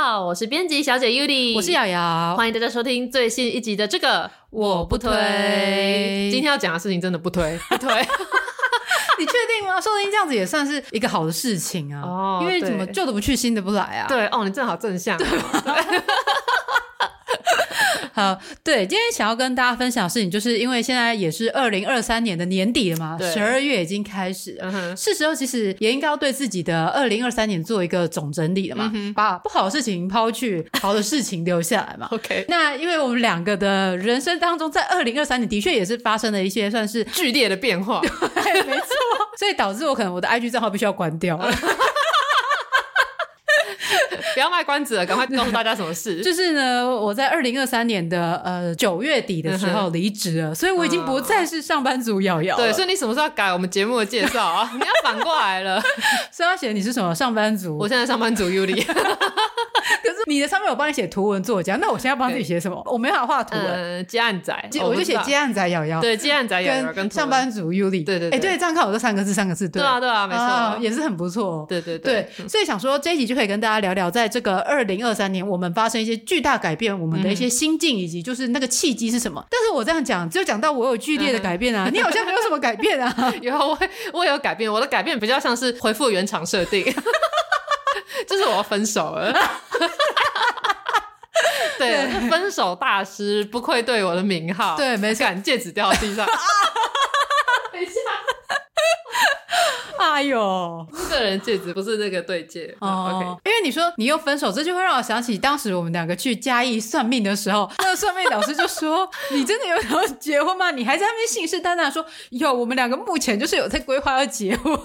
好，我是编辑小姐 Yuli，我是瑶瑶，欢迎大家收听最新一集的这个我不推。今天要讲的事情真的不推，不推。你确定吗？说不定这样子也算是一个好的事情啊。哦，因为怎么旧的不去，新的不来啊。对哦，你正好正向。对好，对，今天想要跟大家分享的事情，就是因为现在也是二零二三年的年底了嘛，十二月已经开始了，嗯、是时候其实也应该要对自己的二零二三年做一个总整理了嘛，嗯、把不好的事情抛去，好的事情留下来嘛。OK，那因为我们两个的人生当中，在二零二三年的确也是发生了一些算是剧烈的变化，对，没错，所以导致我可能我的 IG 账号必须要关掉。不要卖关子了，赶快告诉大家什么事。就是呢，我在二零二三年的呃九月底的时候离职了，所以我已经不再是上班族瑶瑶。对，所以你什么时候要改我们节目的介绍 啊？你要反过来了，所以要写你是什么上班族？我现在上班族 Yuli。可是你的上面有帮你写图文作家，那我现在要帮自己写什么？我没法画图文，接案仔，我就写接案仔瑶瑶。对，接案仔瑶瑶跟上班族 Yuli。对对，哎，对，这样看我这三个字，三个字，对啊，对啊，没错，也是很不错。对对对，所以想说这一集就可以跟大家聊聊，在这个二零二三年，我们发生一些巨大改变，我们的一些心境，以及就是那个契机是什么？但是我这样讲，只有讲到我有剧烈的改变啊，你好像没有什么改变啊？有，我我有改变，我的改变比较像是回复原厂设定，就是我要分手了。对，分手大师不愧对我的名号。对，没错，戒指掉到地上。等一下，哎呦，个人戒指不是那个对戒哦。Okay 因为你说你又分手，这就会让我想起当时我们两个去嘉义算命的时候，那个算命老师就说：“ 你真的有想要结婚吗？”你还在那边信誓旦旦说：“有，我们两个目前就是有在规划要结婚。”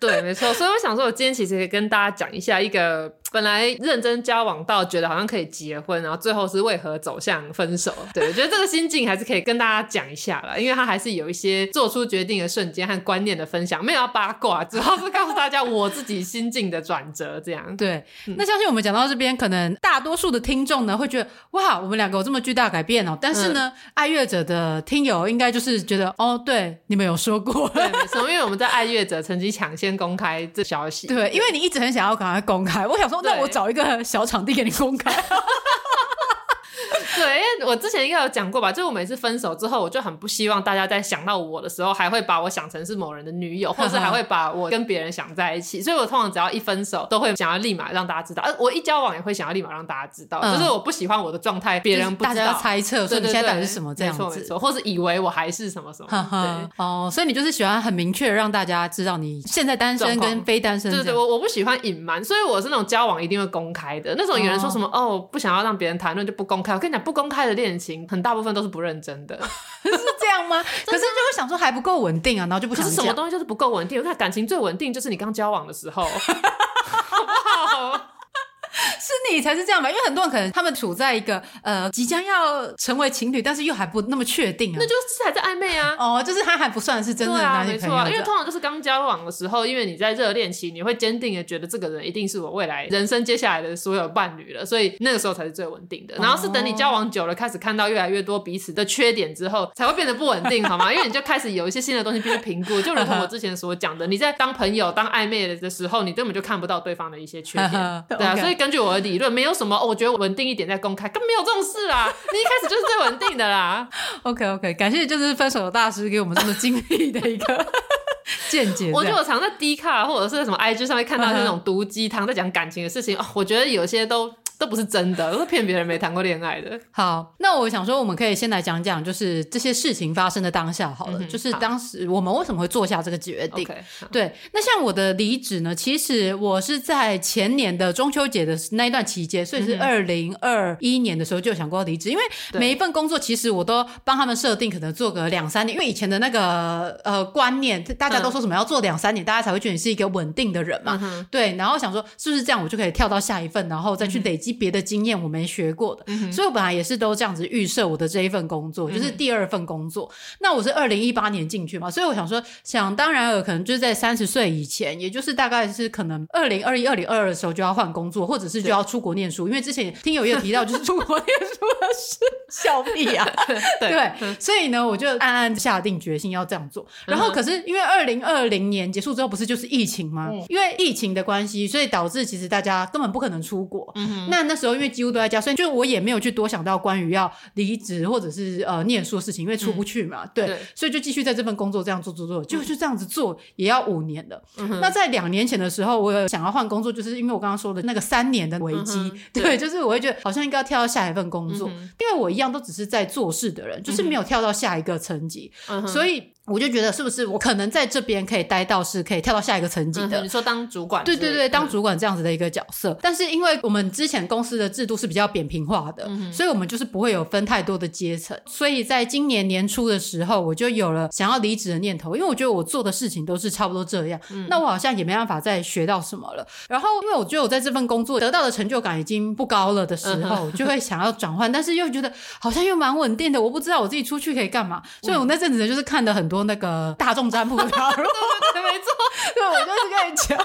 对，没错。所以我想说，我今天其实可以跟大家讲一下一个。本来认真交往到觉得好像可以结婚，然后最后是为何走向分手？对，我觉得这个心境还是可以跟大家讲一下啦，因为他还是有一些做出决定的瞬间和观念的分享，没有要八卦，主要是告诉大家我自己心境的转折。这样 对。那相信我们讲到这边，可能大多数的听众呢会觉得哇，我们两个有这么巨大改变哦。但是呢，嗯、爱乐者的听友应该就是觉得哦，对，你们有说过，对，没错，因为我们在爱乐者曾经抢先公开这消息，对，对因为你一直很想要赶快公开，我想说。那我找一个小场地给你公开。对，因为我之前应该有讲过吧，就是我每次分手之后，我就很不希望大家在想到我的时候，还会把我想成是某人的女友，或者是还会把我跟别人想在一起。所以我通常只要一分手，都会想要立马让大家知道。而我一交往也会想要立马让大家知道，就是我不喜欢我的状态，别人不知道，大家要猜测，所以你现在到底是什么这样子，没错没错，或是以为我还是什么什么。对哦，所以你就是喜欢很明确让大家知道你现在单身跟非单身。对对，我我不喜欢隐瞒，所以我是那种交往一定会公开的那种。有人说什么哦，不想要让别人谈论就不公开。我跟你讲，不公开的恋情。很大部分都是不认真的，是这样吗？可是就会想说还不够稳定啊，然后就不想讲。什么东西就是不够稳定？我看感情最稳定就是你刚交往的时候，好不好？是你才是这样吧？因为很多人可能他们处在一个呃即将要成为情侣，但是又还不那么确定啊，那就是还在暧昧啊。哦，就是他还不算是真的男女朋友。对啊，没错啊，因为通常就是刚交往的时候，因为你在热恋期，你会坚定的觉得这个人一定是我未来人生接下来的所有伴侣了，所以那个时候才是最稳定的。然后是等你交往久了，开始看到越来越多彼此的缺点之后，才会变得不稳定，好吗？因为你就开始有一些新的东西必须评估，就如同我之前所讲的，你在当朋友、当暧昧的时候，你根本就看不到对方的一些缺点，对啊。所以根据我的理论，没有什么，哦，我觉得稳定一点再公开，根本没有这种事啊。你一开始就是最稳定的啦。OK OK，感谢就是分手的大师给我们这么精辟的一个见解。我觉得我常在 D 卡或者是什么 IG 上面看到那种毒鸡汤，在讲感情的事情，哦，我觉得有些都。都不是真的，都是骗别人没谈过恋爱的。好，那我想说，我们可以先来讲讲，就是这些事情发生的当下好了，嗯、就是当时我们为什么会做下这个决定。Okay, 对，那像我的离职呢，其实我是在前年的中秋节的那一段期间，所以是二零二一年的时候就想过要离职，因为每一份工作其实我都帮他们设定，可能做个两三年，因为以前的那个呃观念，大家都说什么要做两三年，大家才会觉得你是一个稳定的人嘛。嗯、对，然后想说是不是这样，我就可以跳到下一份，然后再去累积。别的经验我没学过的，嗯、所以我本来也是都这样子预设我的这一份工作，嗯、就是第二份工作。那我是二零一八年进去嘛，所以我想说，想当然尔，可能就是在三十岁以前，也就是大概是可能二零二一、二零二二的时候就要换工作，或者是就要出国念书。因为之前听友也有提到，就是出国念书的事，笑屁啊，对，对，所以呢，我就暗暗下定决心要这样做。然后可是因为二零二零年结束之后，不是就是疫情吗？嗯、因为疫情的关系，所以导致其实大家根本不可能出国。嗯、那那时候因为几乎都在家，所以就我也没有去多想到关于要离职或者是呃念书的事情，因为出不去嘛。嗯、对，对所以就继续在这份工作这样做做做，就就这样子做也要五年了。嗯、那在两年前的时候，我有想要换工作，就是因为我刚刚说的那个三年的危机。嗯、对，对就是我会觉得好像应该要跳到下一份工作，嗯、因为我一样都只是在做事的人，就是没有跳到下一个层级，嗯、所以。我就觉得是不是我可能在这边可以待到是可以跳到下一个层级的？你说当主管？对对对，当主管这样子的一个角色。但是因为我们之前公司的制度是比较扁平化的，所以我们就是不会有分太多的阶层。所以在今年年初的时候，我就有了想要离职的念头，因为我觉得我做的事情都是差不多这样，那我好像也没办法再学到什么了。然后因为我觉得我在这份工作得到的成就感已经不高了的时候，就会想要转换，但是又觉得好像又蛮稳定的，我不知道我自己出去可以干嘛。所以我那阵子呢，就是看的很多那个大。众占卜的对对 对，没错，对，我就是跟你讲。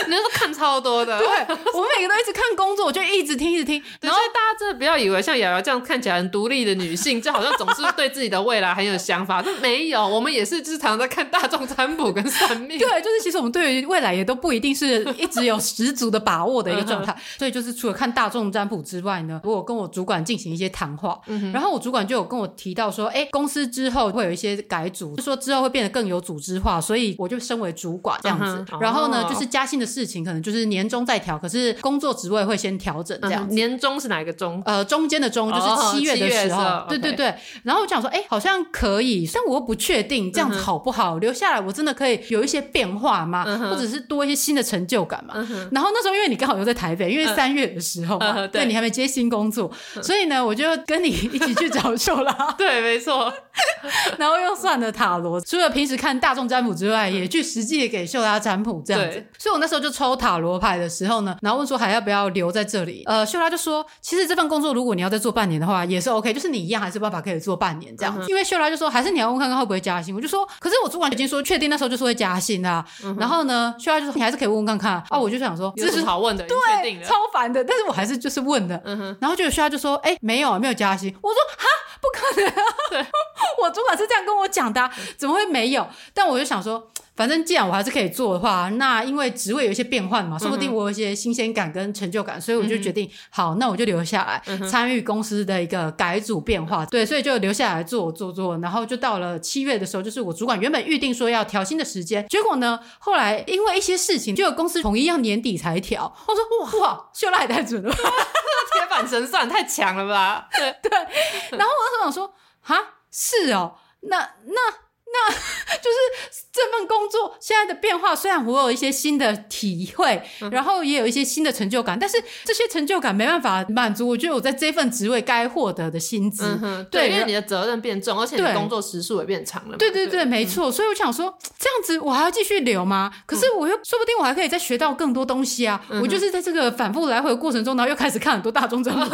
你就是看超多的，对，我每个都一直看工作，我就一直听，一直听。然后大家真的不要以为像瑶瑶这样看起来很独立的女性，就好像总是对自己的未来很有想法。这没有，我们也是经常在看大众占卜跟算命。对，就是其实我们对于未来也都不一定是一直有十足的把握的一个状态。所以就是除了看大众占卜之外呢，我有跟我主管进行一些谈话，然后我主管就有跟我提到说，哎，公司之后会有一些改组，就说之后会变得更有组织化，所以我就升为主管这样子。然后呢，就是加薪的事情可能就是年终再调，可是工作职位会先调整这样。年终是哪一个终？呃，中间的中就是七月的时候。对对对。然后我想说，哎，好像可以，但我又不确定这样子好不好？留下来我真的可以有一些变化吗？或者是多一些新的成就感嘛？然后那时候因为你刚好又在台北，因为三月的时候嘛，对，你还没接新工作，所以呢，我就跟你一起去找秀拉。对，没错。然后又算了塔罗，除了平时看大众占卜之外，也去实际的给秀拉占卜这样子。所以我那时候就抽塔罗牌的时候呢，然后问说还要不要留在这里？呃，秀拉就说，其实这份工作如果你要再做半年的话，也是 OK，就是你一样还是办法可以做半年这样子。因为秀拉就说，还是你要问看看会不会加薪。我就说，可是我主管已经说确定那时候就是会加薪啊。然后呢，秀拉就说你还是可以问问看看啊。我就想说，这是好问的，对，超烦的。但是我还是就是问的。然后就秀拉就说，哎，没有没有加薪。我说哈，不可能 我主管是这样跟我讲的，怎么会没有？但我就想说。反正既然我还是可以做的话，那因为职位有一些变换嘛，说不定我有一些新鲜感跟成就感，所以我就决定，嗯、好，那我就留下来参与公司的一个改组变化。对，所以就留下来做做做，然后就到了七月的时候，就是我主管原本预定说要调薪的时间，结果呢，后来因为一些事情，就有公司统一要年底才调。我说哇哇，秀拉也太准了，铁板神算太强了吧？对 对。然后我就想说，哈，是哦，那那。那 就是这份工作现在的变化，虽然我有一些新的体会，然后也有一些新的成就感，但是这些成就感没办法满足。我觉得我在这份职位该获得的薪资，嗯，对，因为你的责任变重，而且你工作时数也变长了。对对对，没错。所以我想说，这样子我还要继续留吗？可是我又说不定我还可以再学到更多东西啊！我就是在这个反复来回的过程中，然后又开始看很多大众占卜。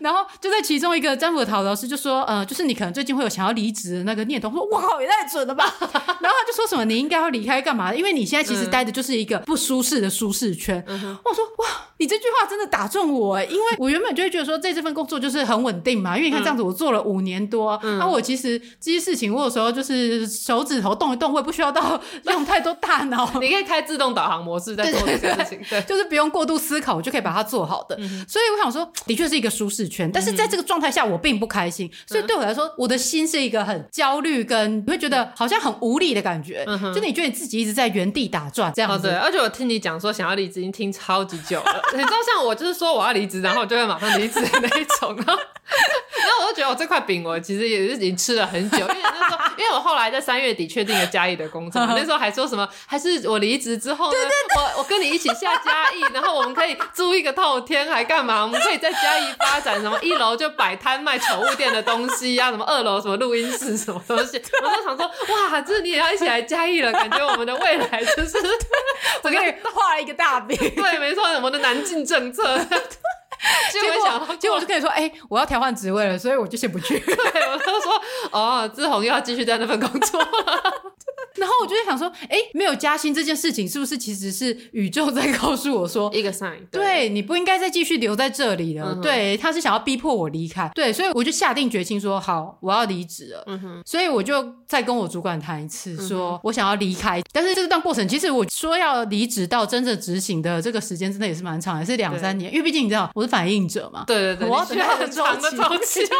然后就在其中一个占卜塔罗老师就说，呃，就是你可能最近会有想要离职的那个念头。说，哇靠，也太准了吧！然后他就说什么，你应该要离开干嘛？因为你现在其实待的就是一个不舒适的舒适圈。嗯、我说，哇，你这句话真的打中我，因为我原本就会觉得说，在这份工作就是很稳定嘛。因为你看这样子，我做了五年多，那、嗯啊、我其实这些事情，我有时候就是手指头动一动，我也不需要到 用太多大脑。你可以开自动导航模式在做这些事情，对，就是不用过度思考，我就可以把它做好的。嗯、所以我想说，的确是一个舒适圈，但是在这个状态下，我并不开心。所以对我来说，我的心是一个很焦虑，跟你会觉得好像很无力的感觉。嗯、就你觉得你自己一直在原地打转这样子。哦、对，而且我听你讲说想要离职，已经听超级久了。你知道，像我就是说我要离职，然后我就会马上离职的那一种。然后，然后我就觉得我这块饼，我其实也是已经吃了很久。因为那时候，因为我后来在三月底确定了嘉义的工作，那时候还说什么，还是我离职之后呢，对对对我我跟你一起下嘉义，然后我们可以租一个透天，还干嘛？我们可以在嘉义发展什么？一楼就摆摊卖宠物店的东西啊，什么二楼什么录音室什么东西。我都想说，哇，这你也要一起来嘉义了，感觉我们的未来就是 我给你画了一个大饼。对，没错，我们的南进政策。结果，结果我就跟你说，哎、欸，我要调换职位了，所以我就先不去。对，我就说，哦，志宏又要继续在那份工作。然后我就在想说，哎，没有加薪这件事情，是不是其实是宇宙在 告诉我说一个 sign？对，对，你不应该再继续留在这里了。嗯、对，他是想要逼迫我离开。对，所以我就下定决心说，好，我要离职了。嗯哼。所以我就再跟我主管谈一次，说我想要离开。嗯、但是这段过程，其实我说要离职到真正执行的这个时间，真的也是蛮长，也是两三年。因为毕竟你知道，我是反应者嘛。对对对，我要等很长的周期。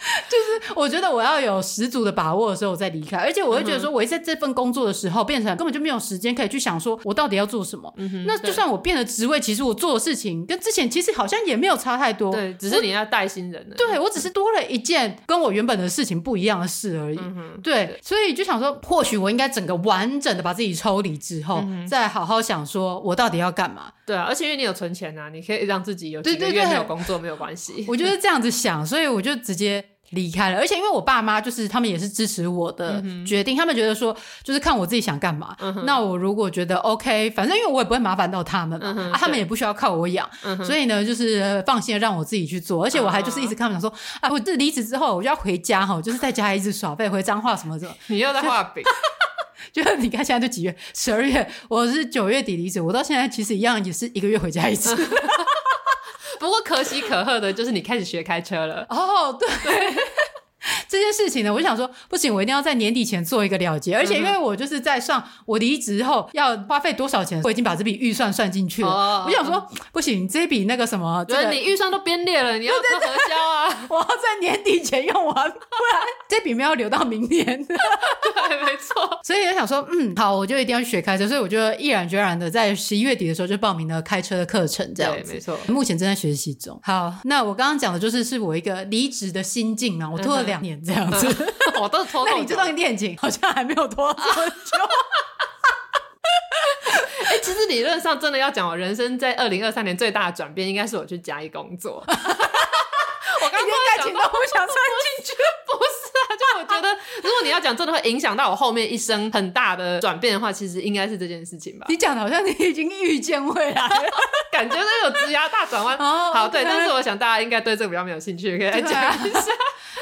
就是我觉得我要有十足的把握的时候，我再离开。而且我会觉得说，我在这份工作的时候，变成根本就没有时间可以去想说我到底要做什么。嗯，那就算我变了职位，其实我做的事情跟之前其实好像也没有差太多。对，只是你要带新人了。对，我只是多了一件跟我原本的事情不一样的事而已。对，所以就想说，或许我应该整个完整的把自己抽离之后，再好好想说我到底要干嘛。对啊，而且因为你有存钱啊，你可以让自己有几个月没有工作没有关系。我就是这样子想，所以我就直接。离开了，而且因为我爸妈就是他们也是支持我的决定，嗯、他们觉得说就是看我自己想干嘛。嗯、那我如果觉得 OK，反正因为我也不会麻烦到他们嘛，嗯啊、他们也不需要靠我养，嗯、所以呢就是放心的让我自己去做。而且我还就是一直看他们讲说，啊，啊，我这离职之后我就要回家哈，就是在家一直耍废，回彰化什么的。你又在画饼，就是你看现在都几月？十二月，我是九月底离职，我到现在其实一样也是一个月回家一次。不过可喜可贺的就是你开始学开车了哦，对。对 这件事情呢，我就想说，不行，我一定要在年底前做一个了结。而且，因为我就是在算我离职后要花费多少钱，我已经把这笔预算算进去了。哦、我想说，不行，这笔那个什么，觉得你预算都编列了，你要 做核销啊！我要在年底前用完，不然这笔没有留到明年。对，没错。所以我想说，嗯，好，我就一定要去学开车。所以我就毅然决然的在十一月底的时候就报名了开车的课程，这样子。没错。目前正在学习中。好，那我刚刚讲的就是是我一个离职的心境嘛，我拖了两年。这样子，我都拖。那你这段恋情好像还没有拖这么久。哎、欸，其实理论上真的要讲，我人生在二零二三年最大的转变，应该是我去嘉义工作。我刚刚感情都不想插进去，不是啊？就我觉得，如果你要讲真的会影响到我后面一生很大的转变的话，其实应该是这件事情吧？你讲的好像你已经预见未来了，感觉都有职涯大转弯。哦，好，对，但是我想大家应该对这个比较没有兴趣，可以来讲一下。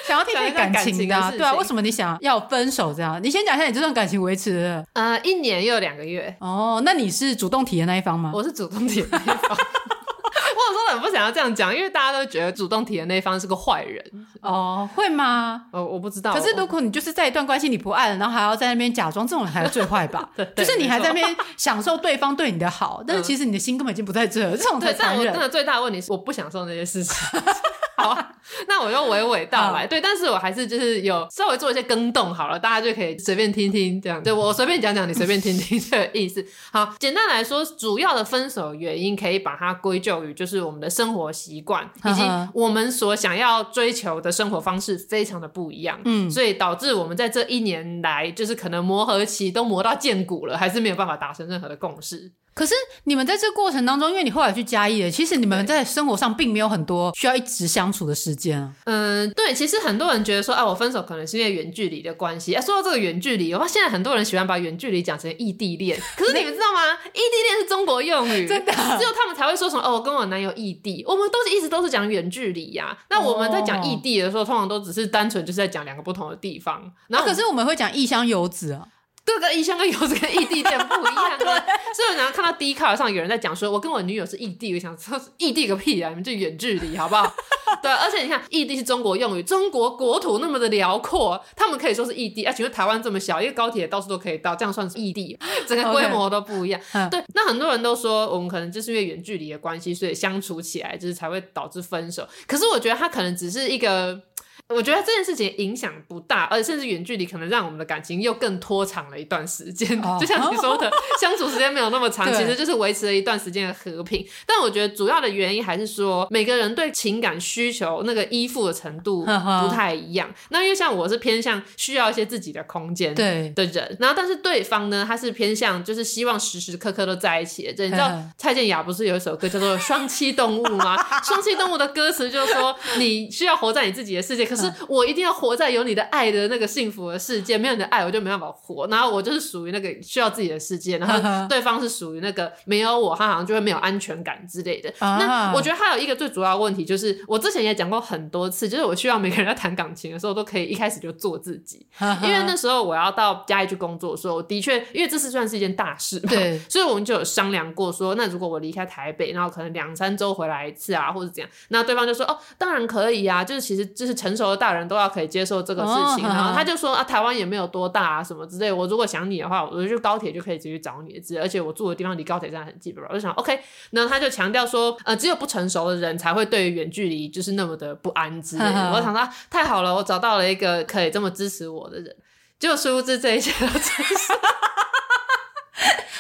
想要听听感情的，啊，对啊，为什么你想要分手这样？你先讲一下你这段感情维持的，呃，一年又两个月。哦，那你是主动提的那一方吗？我是主动提的那一方。我有时候很不想要这样讲，因为大家都觉得主动提的那一方是个坏人。哦，会吗？哦，我不知道。可是如果你就是在一段关系你不爱了，然后还要在那边假装，这种人还是最坏吧？对，就是你还在那边享受对方对你的好，但是其实你的心根本已经不在这，这种才残忍。真的最大的问题是我不享受那些事情。好，那我就娓娓道来，对，但是我还是就是有稍微做一些更动好了，大家就可以随便听听这样。对，我随便讲讲，你随便听听 这个意思。好，简单来说，主要的分手原因可以把它归咎于就是我们的生活习惯以及我们所想要追求的生活方式非常的不一样，嗯，所以导致我们在这一年来就是可能磨合期都磨到见骨了，还是没有办法达成任何的共识。可是你们在这个过程当中，因为你后来去嘉义了，其实你们在生活上并没有很多需要一直相处的时间啊。嗯，对，其实很多人觉得说，啊，我分手可能是因为远距离的关系。啊，说到这个远距离我发，现在很多人喜欢把远距离讲成异地恋。可是你们知道吗？异地恋是中国用语，真的，只有他们才会说什么哦，我跟我男友异地。我们都是一直都是讲远距离呀、啊。那我们在讲异地的时候，通常都只是单纯就是在讲两个不同的地方。然后、啊、可是我们会讲异乡游子啊。这个异乡跟游子跟异地恋不一样，对。所以我常常看到 Dcard 上有人在讲说，我跟我女友是异地，我想说异地个屁啊，你们就远距离好不好？对，而且你看，异地是中国用语，中国国土那么的辽阔，他们可以说是异地。啊，请问台湾这么小，一个高铁到处都可以到，这样算是异地？整个规模都不一样。Okay. 对，那很多人都说，我们可能就是因为远距离的关系，所以相处起来就是才会导致分手。可是我觉得他可能只是一个。我觉得这件事情影响不大，而且甚至远距离可能让我们的感情又更拖长了一段时间。Oh. 就像你说的，相处时间没有那么长，其实就是维持了一段时间的和平。但我觉得主要的原因还是说，每个人对情感需求那个依附的程度不太一样。那因为像我是偏向需要一些自己的空间的人，对然后但是对方呢，他是偏向就是希望时时刻刻都在一起的。你知道蔡健雅不是有一首歌叫做《双栖动物》吗？双栖动物的歌词就是说，你需要活在你自己的世界，可是。是我一定要活在有你的爱的那个幸福的世界，没有你的爱我就没办法活。然后我就是属于那个需要自己的世界，然后对方是属于那个没有我，他好像就会没有安全感之类的。那我觉得还有一个最主要的问题就是，我之前也讲过很多次，就是我希望每个人在谈感情的时候都可以一开始就做自己，因为那时候我要到家里去工作的时候，的确，因为这次算是一件大事嘛，对，所以我们就有商量过说，那如果我离开台北，然后可能两三周回来一次啊，或者怎样，那对方就说哦，当然可以啊，就是其实就是成熟的大人都要可以接受这个事情，哦、然后他 就说啊，台湾也没有多大啊，什么之类。我如果想你的话，我就高铁就可以直接找你的，之类。而且我住的地方离高铁站很近，我就想 OK。那他就强调说，呃，只有不成熟的人才会对于远距离就是那么的不安之类的。呵呵我想说太好了，我找到了一个可以这么支持我的人。就殊不知这一切都真是。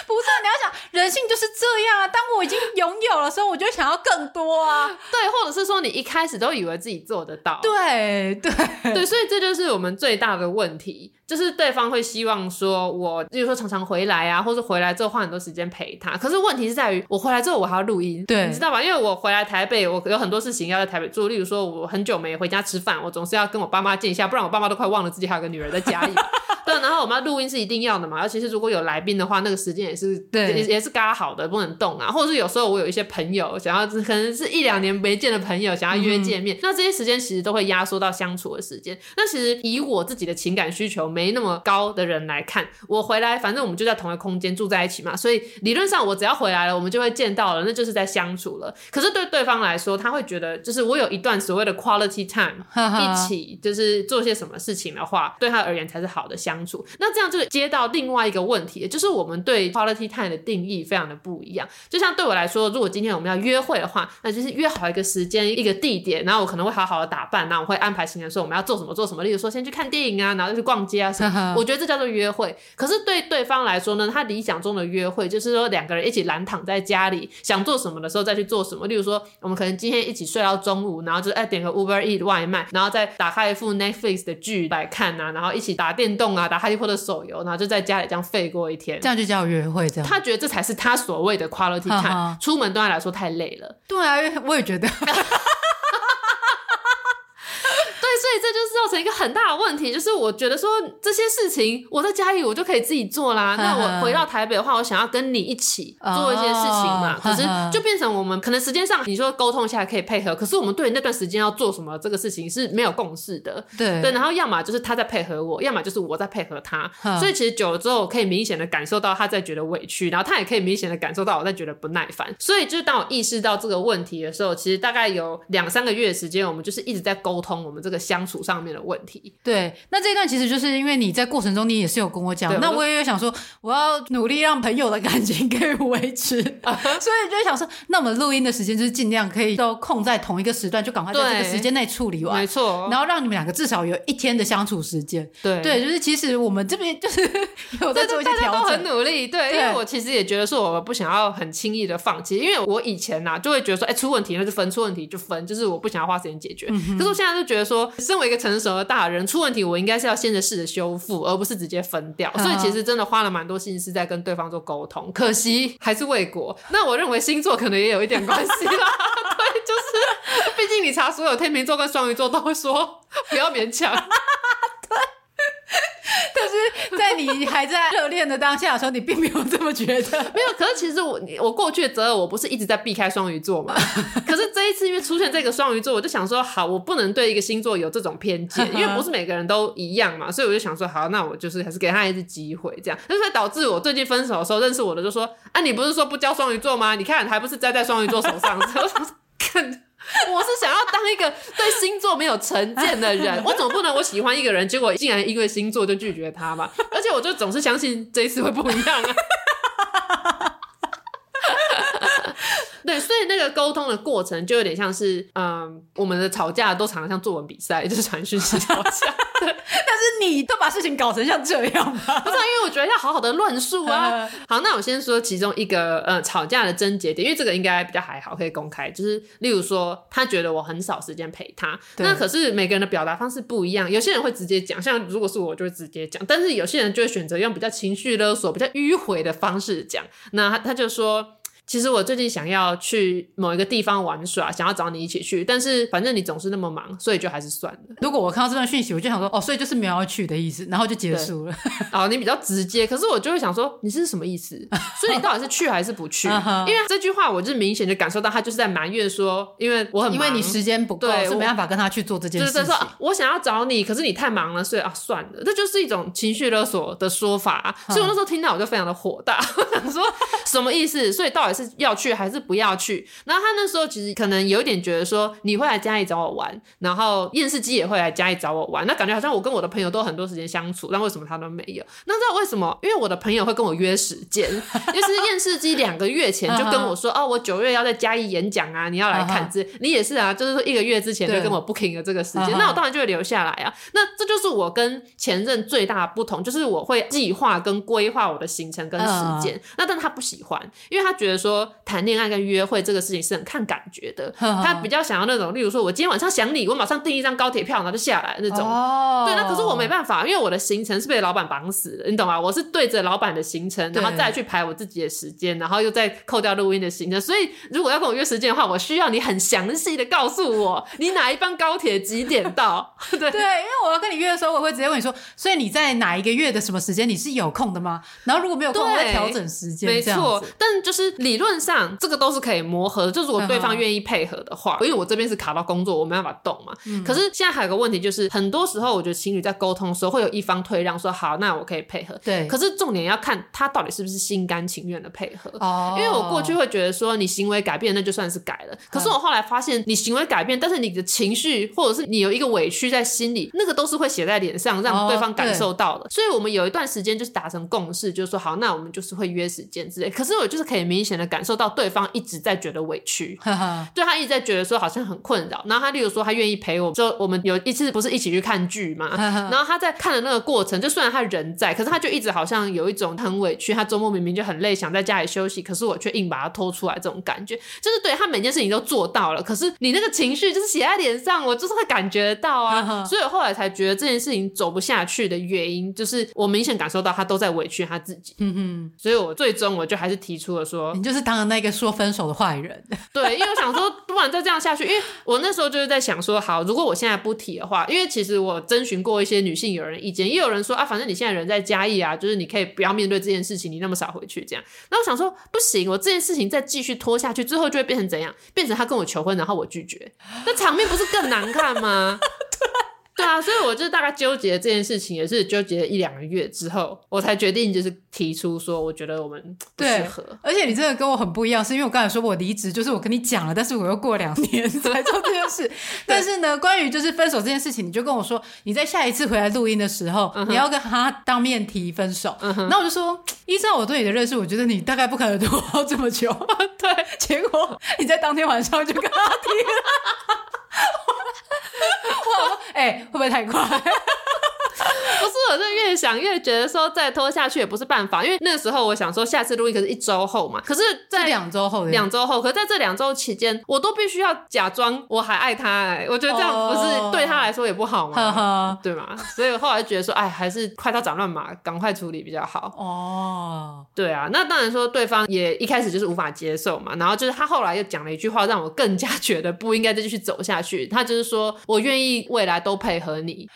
不是，你要想人性就是这样啊。当我已经拥有了时候，我就想要更多啊。对，或者是说你一开始都以为自己做得到。对对对，所以这就是我们最大的问题，就是对方会希望说我，比如说常常回来啊，或者回来之后花很多时间陪他。可是问题是在于，我回来之后我还要录音，对，你知道吧？因为我回来台北，我有很多事情要在台北做，例如说我很久没回家吃饭，我总是要跟我爸妈见一下，不然我爸妈都快忘了自己还有个女儿在家里。对，然后我们要录音是一定要的嘛，而且是如果有来宾的话，那个时间也是对，也也是嘎好的，不能动啊。或者是有时候我有一些朋友想要，可能是一两年没见的朋友想要约见面，嗯、那这些时间其实都会压缩到相处的时间。那其实以我自己的情感需求没那么高的人来看，我回来反正我们就在同一个空间住在一起嘛，所以理论上我只要回来了，我们就会见到了，那就是在相处了。可是对对方来说，他会觉得就是我有一段所谓的 quality time 一起就是做些什么事情的话，对他而言才是好的相处。那这样就。接到另外一个问题，就是我们对 quality time 的定义非常的不一样。就像对我来说，如果今天我们要约会的话，那就是约好一个时间、一个地点，然后我可能会好好的打扮，然后我会安排行程说我们要做什么做什么。例如说，先去看电影啊，然后就去逛街啊什么。我觉得这叫做约会。可是对对方来说呢，他理想中的约会就是说两个人一起懒躺在家里，想做什么的时候再去做什么。例如说，我们可能今天一起睡到中午，然后就哎点个 Uber Eat 外卖，然后再打开一副 Netflix 的剧来看啊，然后一起打电动啊，打哈利波特手游。然后就在家里这样废过一天，这样就叫约会。这样，他觉得这才是他所谓的 quality time。出门对他来说太累了。对啊，我也觉得。对所以这就是造成一个很大的问题，就是我觉得说这些事情我在家里我就可以自己做啦。那我回到台北的话，我想要跟你一起做一些事情嘛。可是就变成我们可能时间上你说沟通一下可以配合，可是我们对那段时间要做什么这个事情是没有共识的。对对，然后要么就是他在配合我，要么就是我在配合他。所以其实久了之后，我可以明显的感受到他在觉得委屈，然后他也可以明显的感受到我在觉得不耐烦。所以就是当我意识到这个问题的时候，其实大概有两三个月的时间，我们就是一直在沟通我们这个。相处上面的的问题。对，那这一段其实就是因为你在过程中你也是有跟我讲，那我也有想说我要努力让朋友的感情可以维持 所以就想说，那我们录音的时间就是尽量可以都控在同一个时段，就赶快在这个时间内处理完，没错，然后让你们两个至少有一天的相处时间。对对，就是其实我们这边就是 有在做一些调很努力。对，因为我其实也觉得说，我不想要很轻易的放弃，因为我以前呐就会觉得说，哎，出问题那就分，出问题就分，就是我不想要花时间解决。可是我现在就觉得说，身为一个成熟的大人，出问题我应该是要先着试着修复，而不是直接分掉。所以其实真的花了蛮多心思在跟对方做沟通，可惜还是未果。那我认为星座可能也有一点关系啦，对，就是毕竟你查所有天秤座跟双鱼座都会说不要勉强。可是，在你还在热恋的当下的时候，你并没有这么觉得。没有，可是其实我我过去的择偶，我不是一直在避开双鱼座嘛？可是这一次因为出现这个双鱼座，我就想说，好，我不能对一个星座有这种偏见，因为不是每个人都一样嘛。所以我就想说，好，那我就是还是给他一次机会，这样。那所以导致我最近分手的时候，认识我的就说，啊，你不是说不交双鱼座吗？你看，还不是栽在双鱼座手上？看。我是想要当一个对星座没有成见的人，我总不能我喜欢一个人，结果竟然因为星座就拒绝他嘛？而且我就总是相信这一次会不一样啊。对，所以那个沟通的过程就有点像是，嗯，我们的吵架都常常像作文比赛，就是传讯息吵架。但是你都把事情搞成像这样吗？不是，因为我觉得要好好的论述啊。好，那我先说其中一个，呃，吵架的症结点，因为这个应该比较还好，可以公开。就是例如说，他觉得我很少时间陪他，那可是每个人的表达方式不一样，有些人会直接讲，像如果是我，就会直接讲，但是有些人就会选择用比较情绪勒索、比较迂回的方式讲。那他他就说。其实我最近想要去某一个地方玩耍，想要找你一起去，但是反正你总是那么忙，所以就还是算了。如果我看到这段讯息，我就想说，哦，所以就是没有要去的意思，然后就结束了。哦，你比较直接，可是我就会想说，你是什么意思？所以你到底是去还是不去？因为这句话，我就是明显的感受到他就是在埋怨说，因为我很忙，因为你时间不够，对，是没办法跟他去做这件事情。就是说，我想要找你，可是你太忙了，所以啊，算了。这就是一种情绪勒索的说法。所以我那时候听到我就非常的火大，我想说什么意思？所以到底是要去还是？不要去。然后他那时候其实可能有点觉得说，你会来家里找我玩，然后验视机也会来家里找我玩，那感觉好像我跟我的朋友都很多时间相处，但为什么他都没有？那知道为什么？因为我的朋友会跟我约时间，就是验视机两个月前就跟我说，哦，我九月要在嘉义演讲啊，你要来看这，你也是啊，就是说一个月之前就跟我 booking 了这个时间，那我当然就会留下来啊。那这就是我跟前任最大的不同，就是我会计划跟规划我的行程跟时间，那但他不喜欢，因为他觉得说谈恋爱。跟约会这个事情是很看感觉的，他比较想要那种，例如说，我今天晚上想你，我马上订一张高铁票，然后就下来那种。哦，对，那可是我没办法，因为我的行程是被老板绑死的，你懂吗？我是对着老板的行程，然后再去排我自己的时间，然后又再扣掉录音的行程。所以，如果要跟我约时间的话，我需要你很详细的告诉我，你哪一班高铁几点到？对对，因为我要跟你约的时候，我会直接问你说，所以你在哪一个月的什么时间你是有空的吗？然后如果没有空，我会调整时间。没错，但就是理论上这个。都是可以磨合的，就如果对方愿意配合的话，因为我这边是卡到工作，我没办法动嘛。嗯、可是现在还有个问题，就是很多时候我觉得情侣在沟通的时候，会有一方退让，说好，那我可以配合。对。可是重点要看他到底是不是心甘情愿的配合。哦。因为我过去会觉得说，你行为改变，那就算是改了。可是我后来发现，你行为改变，但是你的情绪或者是你有一个委屈在心里，那个都是会写在脸上，让对方感受到的。哦、所以我们有一段时间就是达成共识，就是说好，那我们就是会约时间之类。可是我就是可以明显的感受到对方一直在觉得。委屈，对他一直在觉得说好像很困扰。然后他例如说他愿意陪我，就我们有一次不是一起去看剧嘛，然后他在看的那个过程，就虽然他人在，可是他就一直好像有一种很委屈。他周末明明就很累，想在家里休息，可是我却硬把他拖出来，这种感觉就是对他每件事情都做到了，可是你那个情绪就是写在脸上，我就是会感觉到啊。所以我后来才觉得这件事情走不下去的原因，就是我明显感受到他都在委屈他自己。嗯嗯，所以我最终我就还是提出了说，你就是是当了那个说分手的坏人。对，因为我想说，不然再这样下去，因为我那时候就是在想说，好，如果我现在不提的话，因为其实我征询过一些女性友人意见，也有人说啊，反正你现在人在嘉义啊，就是你可以不要面对这件事情，你那么少回去这样。那我想说，不行，我这件事情再继续拖下去，最后就会变成怎样？变成他跟我求婚，然后我拒绝，那场面不是更难看吗？对啊，所以我就大概纠结这件事情，也是纠结了一两个月之后，我才决定就是提出说，我觉得我们不适合。而且你真的跟我很不一样，是因为我刚才说我离职，就是我跟你讲了，但是我又过两年 才做这件事。但是呢，关于就是分手这件事情，你就跟我说，你在下一次回来录音的时候，嗯、你要跟他当面提分手。那、嗯、我就说，依照我对你的认识，我觉得你大概不可能拖这么久。对，结果你在当天晚上就跟他提了。我说，哎、欸，会不会太快？不是，我是越想越觉得说再拖下去也不是办法，因为那个时候我想说下次录音可是一周后嘛，可是在两周后，两周后，可是在这两周期间，我都必须要假装我还爱他、欸，哎，我觉得这样不是对他来说也不好嘛，oh. 对吗？所以我后来觉得说，哎，还是快刀斩乱麻，赶快处理比较好。哦，oh. 对啊，那当然说对方也一开始就是无法接受嘛，然后就是他后来又讲了一句话，让我更加觉得不应该再继续走下去。他就是说我愿意未来都配合你。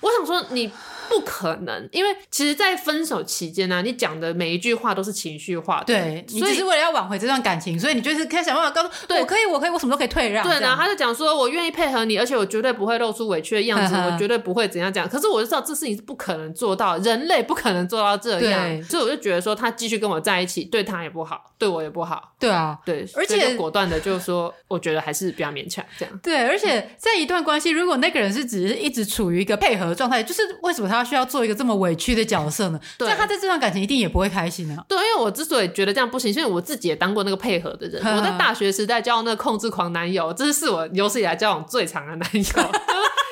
我想说你。不可能，因为其实，在分手期间呢、啊，你讲的每一句话都是情绪化的。对，所以你只是为了要挽回这段感情，所以你就是开始想办法告诉，对，我可以，我可以，我什么都可以退让。对，然后他就讲说，我愿意配合你，而且我绝对不会露出委屈的样子，呵 呵我绝对不会怎样讲。可是我就知道这事情是不可能做到，人类不可能做到这样，对所以我就觉得说，他继续跟我在一起，对他也不好，对我也不好。对啊，对，而且果断的就是说，我觉得还是比较勉强这样。对，而且在一段关系，如果那个人是只是一直处于一个配合状态，就是为什么他需要做一个这么委屈的角色呢？对，他在这段感情一定也不会开心啊。对，因为我之所以觉得这样不行，是因为我自己也当过那个配合的人。我在大学时代交往那个控制狂男友，这是我有史以来交往最长的男友，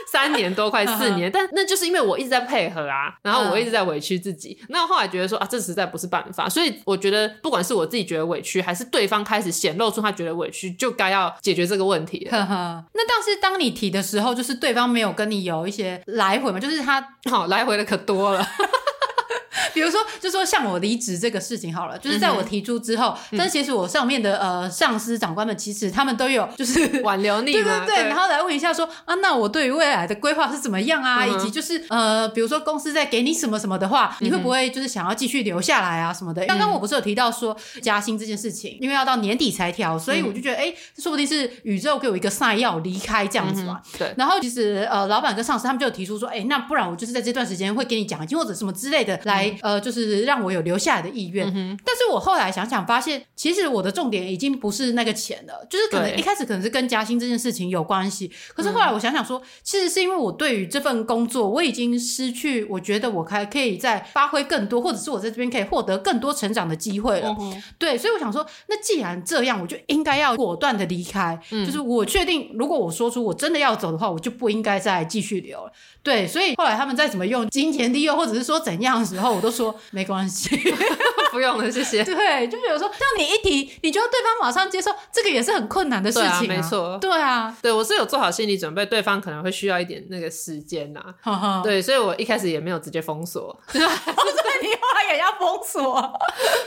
三年多，快四年。但那就是因为我一直在配合啊，然后我一直在委屈自己。那后来觉得说啊，这实在不是办法。所以我觉得，不管是我自己觉得委屈，还是对方开始显露出他觉得委屈，就该要解决这个问题。呵呵。那但是当你提的时候，就是对方没有跟你有一些来回嘛，就是他好来回的可多了。比如说，就说像我离职这个事情好了，就是在我提出之后，嗯、但其实我上面的呃上司长官们，其实他们都有就是挽留你，对对对，对然后来问一下说啊，那我对于未来的规划是怎么样啊？嗯、以及就是呃，比如说公司在给你什么什么的话，你会不会就是想要继续留下来啊什么的？刚刚、嗯、我不是有提到说加薪这件事情，因为要到年底才调，所以我就觉得哎、说不定是宇宙给我一个 sign 要离开这样子嘛。对。然后其实呃，老板跟上司他们就有提出说，哎、欸，那不然我就是在这段时间会给你奖金或者什么之类的来、嗯、呃，就是让。我有留下来的意愿，嗯、但是我后来想想发现，其实我的重点已经不是那个钱了，就是可能一开始可能是跟加薪这件事情有关系，可是后来我想想说，其实是因为我对于这份工作我已经失去，我觉得我还可以再发挥更多，或者是我在这边可以获得更多成长的机会了。嗯、对，所以我想说，那既然这样，我就应该要果断的离开。嗯、就是我确定，如果我说出我真的要走的话，我就不应该再继续留了。对，所以后来他们再怎么用金钱利诱，或者是说怎样的时候，我都说没关系，不用了，谢谢。对，就比如说，像你一提，你觉得对方马上接受，这个也是很困难的事情啊。对啊，没错。对啊，对我是有做好心理准备，对方可能会需要一点那个时间呐。对，所以我一开始也没有直接封锁。不是你话也要封锁？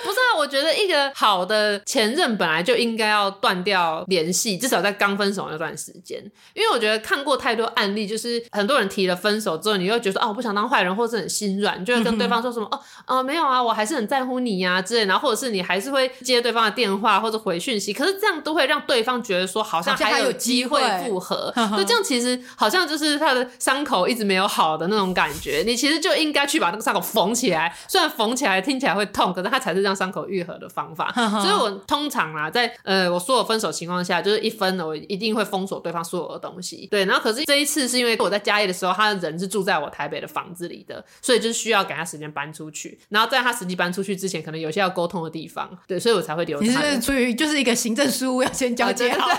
不是啊，我觉得一个好的前任本来就应该要断掉联系，至少在刚分手那段时间，因为我觉得看过太多案例，就是很多人提了分手之后，你又觉得哦，我不想当坏人，或者是很心软，你就会跟对方说什么、哦哦没有啊，我还是很在乎你呀、啊、之类，然后或者是你还是会接对方的电话或者回讯息，可是这样都会让对方觉得说好像还有机会。复合，就这样其实好像就是他的伤口一直没有好的那种感觉，你其实就应该去把那个伤口缝起来，虽然缝起来听起来会痛，可是它才是让伤口愈合的方法。所以我通常啊，在呃我所有分手情况下，就是一分了，我一定会封锁对方所有的东西。对，然后可是这一次是因为我在嘉义的时候，他的人是住在我台北的房子里的，所以就是需要给他时间搬出去。然后在他实际搬出去之前，可能有些要沟通的地方，对，所以我才会留他。你是出于就是一个行政事务要先交接好，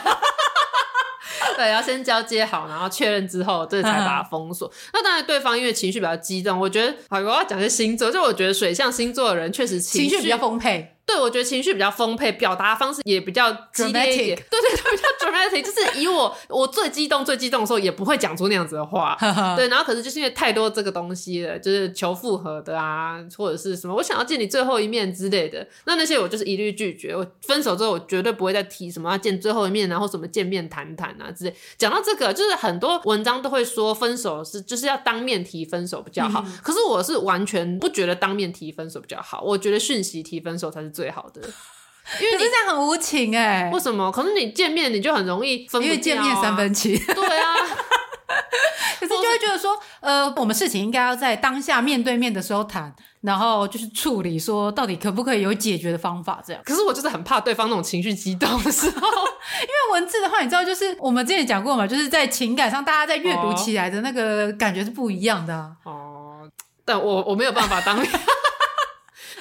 对，要先交接好，然后确认之后，这才把它 封锁。那当然，对方因为情绪比较激动，我觉得，好，我要讲些星座，就我觉得水象星座的人确实情绪比较丰沛。对，我觉得情绪比较丰沛，表达方式也比较激烈一点。对对对，比较 dramatic，就是以我我最激动、最激动的时候，也不会讲出那样子的话。对，然后可是就是因为太多这个东西了，就是求复合的啊，或者是什么我想要见你最后一面之类的，那那些我就是一律拒绝。我分手之后，我绝对不会再提什么要见最后一面，然后什么见面谈谈啊之类。讲到这个，就是很多文章都会说分手是就是要当面提分手比较好，嗯、可是我是完全不觉得当面提分手比较好，我觉得讯息提分手才是最好的。因为你这样很无情哎、欸，为什么？可是你见面你就很容易分、啊，因为见面三分情。对啊，可是就会会觉得说，呃，我们事情应该要在当下面对面的时候谈，然后就是处理，说到底可不可以有解决的方法这样。可是我就是很怕对方那种情绪激动的时候，因为文字的话，你知道，就是我们之前讲过嘛，就是在情感上，大家在阅读起来的那个感觉是不一样的啊。哦，但我我没有办法当面。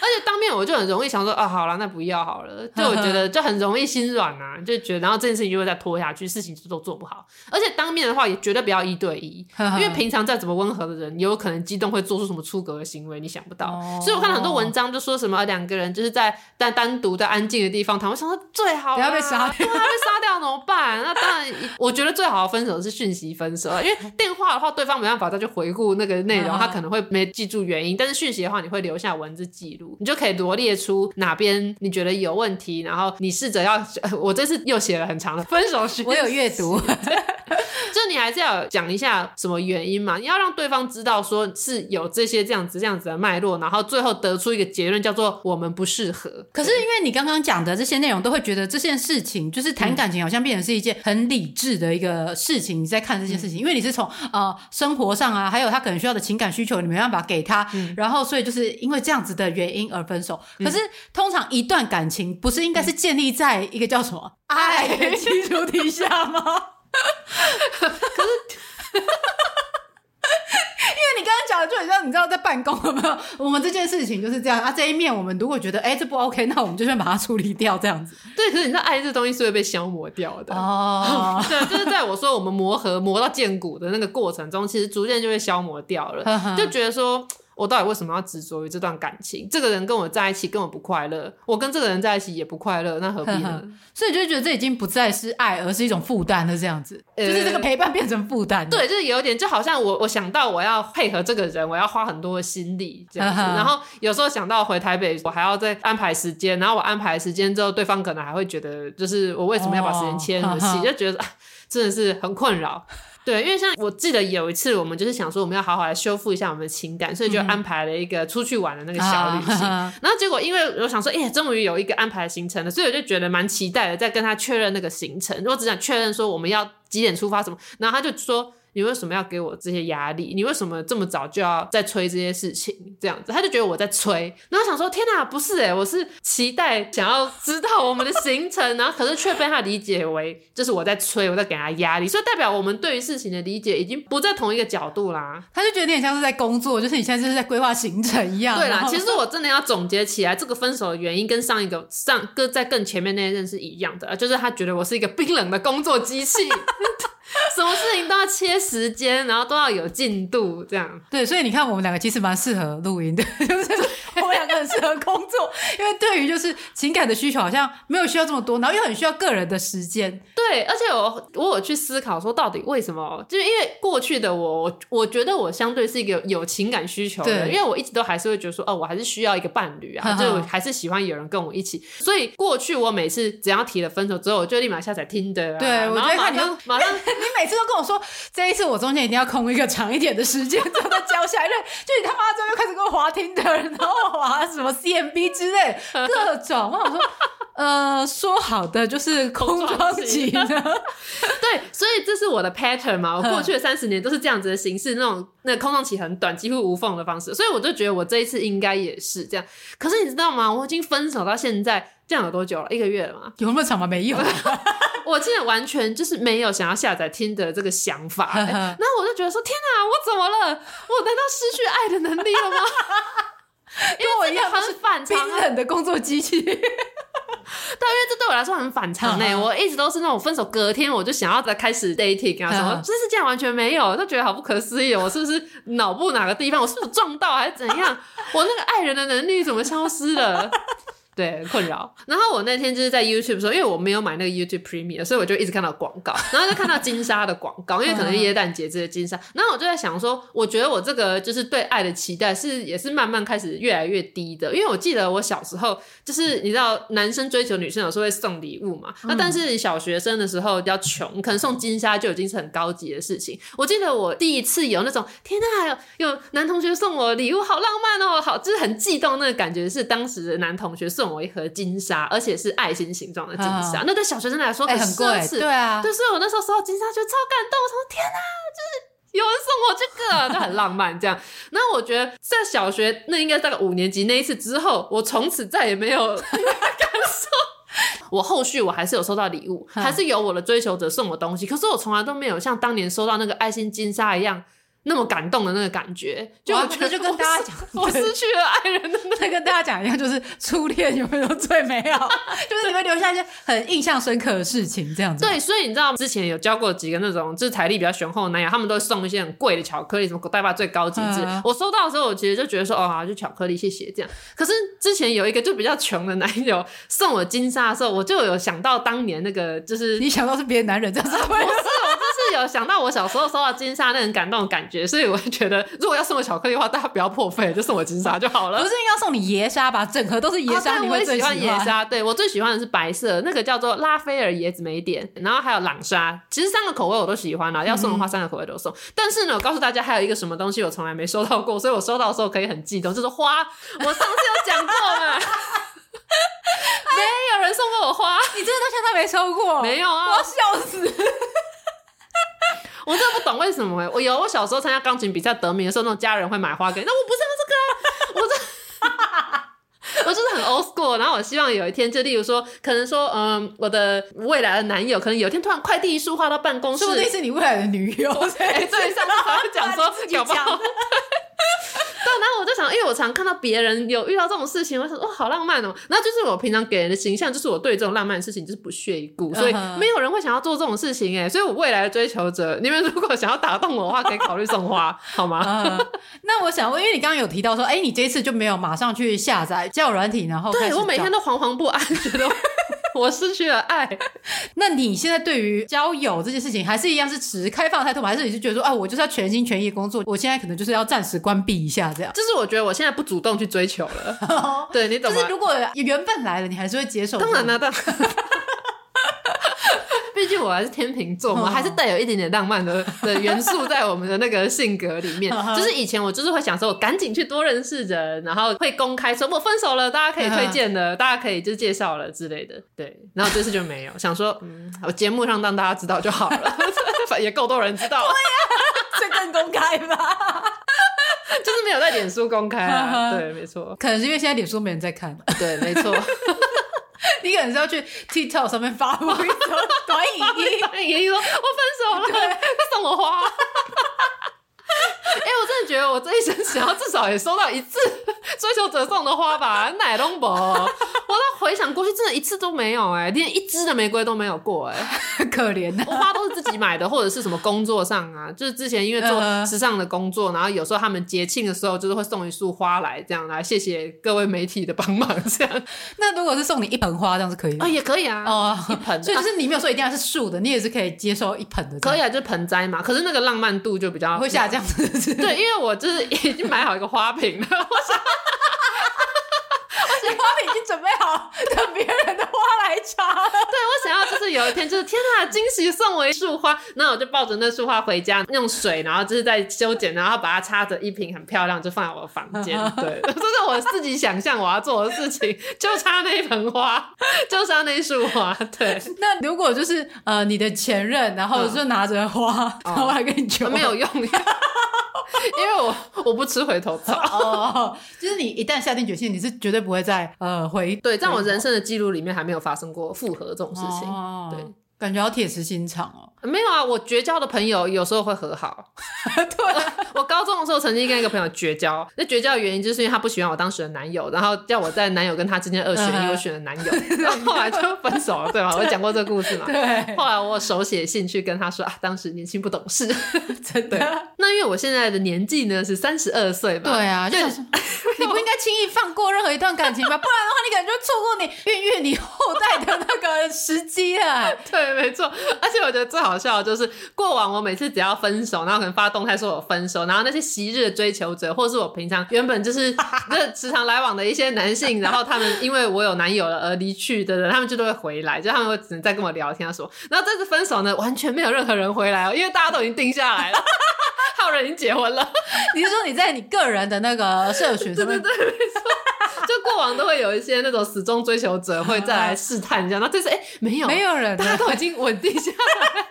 而且当面我就很容易想说啊，好了，那不要好了。就我觉得就很容易心软啊，就觉得然后这件事情就会再拖下去，事情就都做不好。而且当面的话也绝对不要一对一，因为平常再怎么温和的人，也有可能激动会做出什么出格的行为，你想不到。所以我看了很多文章就说什么两个人就是在单单独在安静的地方谈，我想说最好不要被杀掉，被杀掉怎么办？那当然，我觉得最好的分手是讯息分手，因为电话的话对方没办法再去回顾那个内容，他可能会没记住原因，但是讯息的话你会留下文字记录。你就可以罗列出哪边你觉得有问题，然后你试着要，我这次又写了很长的分手时，我有阅读，就你还是要讲一下什么原因嘛，你要让对方知道说是有这些这样子这样子的脉络，然后最后得出一个结论叫做我们不适合。可是因为你刚刚讲的这些内容，都会觉得这件事情就是谈感情好像变成是一件很理智的一个事情，你在看这件事情，因为你是从呃生活上啊，还有他可能需要的情感需求，你没办法给他，然后所以就是因为这样子的原因而分手。可是，通常一段感情不是应该是建立在一个叫什么爱的基础底下吗？可是，因为你刚刚讲的就很像，你知道在办公有没有？我们这件事情就是这样啊。这一面我们如果觉得哎这不 OK，那我们就先把它处理掉，这样子。对，可是你知道爱这东西是会被消磨掉的哦。对，就是在我说我们磨合磨到见骨的那个过程中，其实逐渐就会消磨掉了，就觉得说。我到底为什么要执着于这段感情？这个人跟我在一起根本不快乐，我跟这个人在一起也不快乐，那何必呢？所以就觉得这已经不再是爱，而是一种负担了。这样子，呃、就是这个陪伴变成负担。对，就是有点，就好像我我想到我要配合这个人，我要花很多的心力这样子。然后有时候想到回台北，我还要再安排时间。然后我安排时间之后，对方可能还会觉得，就是我为什么要把时间切那么细？就觉得真的是很困扰。对，因为像我记得有一次，我们就是想说我们要好好来修复一下我们的情感，所以就安排了一个出去玩的那个小旅行。嗯、然后结果，因为我想说，哎、欸，终于有一个安排行程了，所以我就觉得蛮期待的，在跟他确认那个行程。我只想确认说我们要几点出发什么，然后他就说。你为什么要给我这些压力？你为什么这么早就要在催这些事情？这样子，他就觉得我在催。然后想说，天哪，不是诶，我是期待想要知道我们的行程，然后可是却被他理解为就是我在催，我在给他压力，所以代表我们对于事情的理解已经不在同一个角度啦。他就觉得你很像是在工作，就是你现在就是在规划行程一样。对啦，其实我真的要总结起来，这个分手的原因跟上一个上个在更前面那一任是一样的，就是他觉得我是一个冰冷的工作机器。什么事情都要切时间，然后都要有进度，这样。对，所以你看，我们两个其实蛮适合录音的，就是我们两个很适合工作，因为对于就是情感的需求，好像没有需要这么多，然后又很需要个人的时间。对，而且我我有去思考说，到底为什么？就是因为过去的我，我觉得我相对是一个有情感需求的，因为我一直都还是会觉得说，哦，我还是需要一个伴侣啊，就我还是喜欢有人跟我一起。所以过去我每次只要提了分手之后，我就立马下载 Tinder 啊，对，然后马上马上。你每次都跟我说，这一次我中间一定要空一个长一点的时间，之后再交下来。就你他妈之后又开始跟我滑 Tinder，然后滑什么 CMB 之类 各种。我想说，呃，说好的就是 空窗期呢？对，所以这是我的 pattern 嘛。我过去的三十年都是这样子的形式，那种那空窗期很短，几乎无缝的方式。所以我就觉得我这一次应该也是这样。可是你知道吗？我已经分手到现在。这样有多久了？一个月了吗？有那么长吗？没有。我现在完全就是没有想要下载 Tinder 的这个想法。然后我就觉得说：天哪，我怎么了？我难道失去爱的能力了吗？因为我一样是反常，冰冷的工作机器。对，因为这对我来说很反常呢。我一直都是那种分手隔天我就想要再开始 dating 啊什么，这是这样完全没有，就觉得好不可思议。我是不是脑部哪个地方我是不是撞到还是怎样？我那个爱人的能力怎么消失了？对，困扰。然后我那天就是在 YouTube 说，因为我没有买那个 YouTube Premium，所以我就一直看到广告，然后就看到金沙的广告，因为可能耶诞节这些金沙。然后我就在想说，我觉得我这个就是对爱的期待是也是慢慢开始越来越低的，因为我记得我小时候就是你知道，男生追求女生有时候会送礼物嘛，那但是小学生的时候比较穷，可能送金沙就已经是很高级的事情。我记得我第一次有那种天呐，有有男同学送我礼物，好浪漫哦，好就是很悸动那个感觉，是当时的男同学送。送我一盒金沙，而且是爱心形状的金沙，哦、那对小学生来说很奢侈，对啊。对，所以我那时候收到金沙，觉得超感动。我说天哪，就是有人送我这个，就很浪漫这样。那我觉得在小学那应该大概五年级那一次之后，我从此再也没有 感受。我后续我还是有收到礼物，还是有我的追求者送我东西，可是我从来都没有像当年收到那个爱心金沙一样。那么感动的那个感觉，就我觉得就跟大家讲，我失去了爱人的那个，跟大家讲一样，就是初恋有没有最美好？就是你会留下一些很印象深刻的事情，这样子。对，所以你知道之前有教过几个那种就是财力比较雄厚的男友，他们都会送一些很贵的巧克力，什么代爸最高级质。嗯、我收到的时候，我其实就觉得说，哦，好，就巧克力，谢谢这样。可是之前有一个就比较穷的男友送我金沙的时候，我就有想到当年那个，就是你想到是别的男人这样子。有想到我小时候收到金沙那种感动的感觉，所以我觉得如果要送我巧克力的话，大家不要破费，就送我金沙就好了。不是应该送你椰沙吧？整盒都是椰沙，你会最喜欢椰沙。对，我最喜欢的是白色，那个叫做拉斐尔椰子莓点，然后还有朗沙。其实三个口味我都喜欢啊，要送的话三个口味都送。嗯、但是呢，我告诉大家还有一个什么东西我从来没收到过，所以我收到的时候可以很激动，就是花。我上次有讲过嘛，没有人送过我花，你真的到现在没收过？没有啊，我要笑死。我真的不懂为什么哎、欸！我有我小时候参加钢琴比赛得名的时候，那种家人会买花给你，那我不是要这个啊！我这 我就是很 old school。然后我希望有一天，就例如说，可能说，嗯，我的未来的男友，可能有一天突然快递一束花到办公室，说不定是你未来的女友。哎，对，上次好像讲说，搞不好。对，然后我就想，因为我常看到别人有遇到这种事情，我想说，哇，好浪漫哦。然后就是我平常给人的形象，就是我对这种浪漫的事情就是不屑一顾，所以没有人会想要做这种事情哎。所以我未来的追求者，你们如果想要打动我的话，可以考虑送花，好吗？嗯、那我想问，因为你刚刚有提到说，哎，你这一次就没有马上去下载交友软体，然后对我每天都惶惶不安，觉得。我失去了爱，那你现在对于交友这件事情，还是一样是持开放态度吗？还是你是觉得说，啊，我就是要全心全意工作，我现在可能就是要暂时关闭一下这样？就是我觉得我现在不主动去追求了，对，你懂吗？就是如果缘分来了，你还是会接受？当然了，当然。我还是天秤座嘛，还是带有一点点浪漫的的元素在我们的那个性格里面。就是以前我就是会想说，我赶紧去多认识人，然后会公开说我分手了，大家可以推荐的，大家可以就介绍了之类的。对，然后这次就没有，想说，嗯，我节目上让大家知道就好了，也够多人知道了。对呀，这更公开吧？就是没有在脸书公开啊。对，没错，可能是因为现在脸书没人在看。对，没错。你可能是要去 TikTok 上面发布一个 短影音，短影音说：“我分手了，对，送我花。” 哎、欸，我真的觉得我这一生想要至少也收到一次 追求者送的花吧，奶龙博。我都回想过去，真的一次都没有哎、欸，连一支的玫瑰都没有过哎、欸，可怜的。我花都是自己买的，或者是什么工作上啊，就是之前因为做时尚的工作，然后有时候他们节庆的时候，就是会送一束花来，这样来谢谢各位媒体的帮忙。这样，那如果是送你一盆花，这样是可以吗啊、哦，也可以啊，哦，一盆。所以就是你没有说一定要是树的，你也是可以接受一盆的，可以啊，就是盆栽嘛。可是那个浪漫度就比较会下降。对，因为我就是已经买好一个花瓶了，我想，已经准备好等别人的花来插了。对，我想要就是有一天就是天呐，惊喜送我一束花，那我就抱着那束花回家，用水，然后就是在修剪，然后把它插着一瓶很漂亮，就放在我的房间。对，这是我自己想象我要做的事情，就插那一盆花，就插那一束花。对，那如果就是呃你的前任，然后就拿着花，嗯、然后还跟你求，没有用。因为我我不吃回头草，哦，就是你一旦下定决心，你是绝对不会再呃回对，在我人生的记录里面还没有发生过复合这种事情，哦、对，感觉好铁石心肠哦。没有啊，我绝交的朋友有时候会和好。对我，我高中的时候曾经跟一个朋友绝交，那绝交的原因就是因为他不喜欢我当时的男友，然后叫我在男友跟他之间二选一，我选了男友，然后后来就分手了，对吧？我讲过这个故事嘛？对。后来我手写信去跟他说啊，当时年轻不懂事，真的。那因为我现在的年纪呢是三十二岁嘛，对啊，就是你不应该轻易放过任何一段感情吧？不然的话，你感觉错过你孕育你后代的那个时机了。对，没错。而且我觉得最好。好笑就是过往，我每次只要分手，然后可能发动态说我分手，然后那些昔日的追求者，或者是我平常原本就是 那时常来往的一些男性，然后他们因为我有男友了而离去的人，他们就都会回来，就他们会只能再跟我聊天说。然后这次分手呢，完全没有任何人回来哦，因为大家都已经定下来了，还有人已经结婚了。你是说你在你个人的那个社群？对对对，没错，就过往都会有一些那种始终追求者会再来试探一下，那这次哎没有，没有人，大家都已经稳定下来。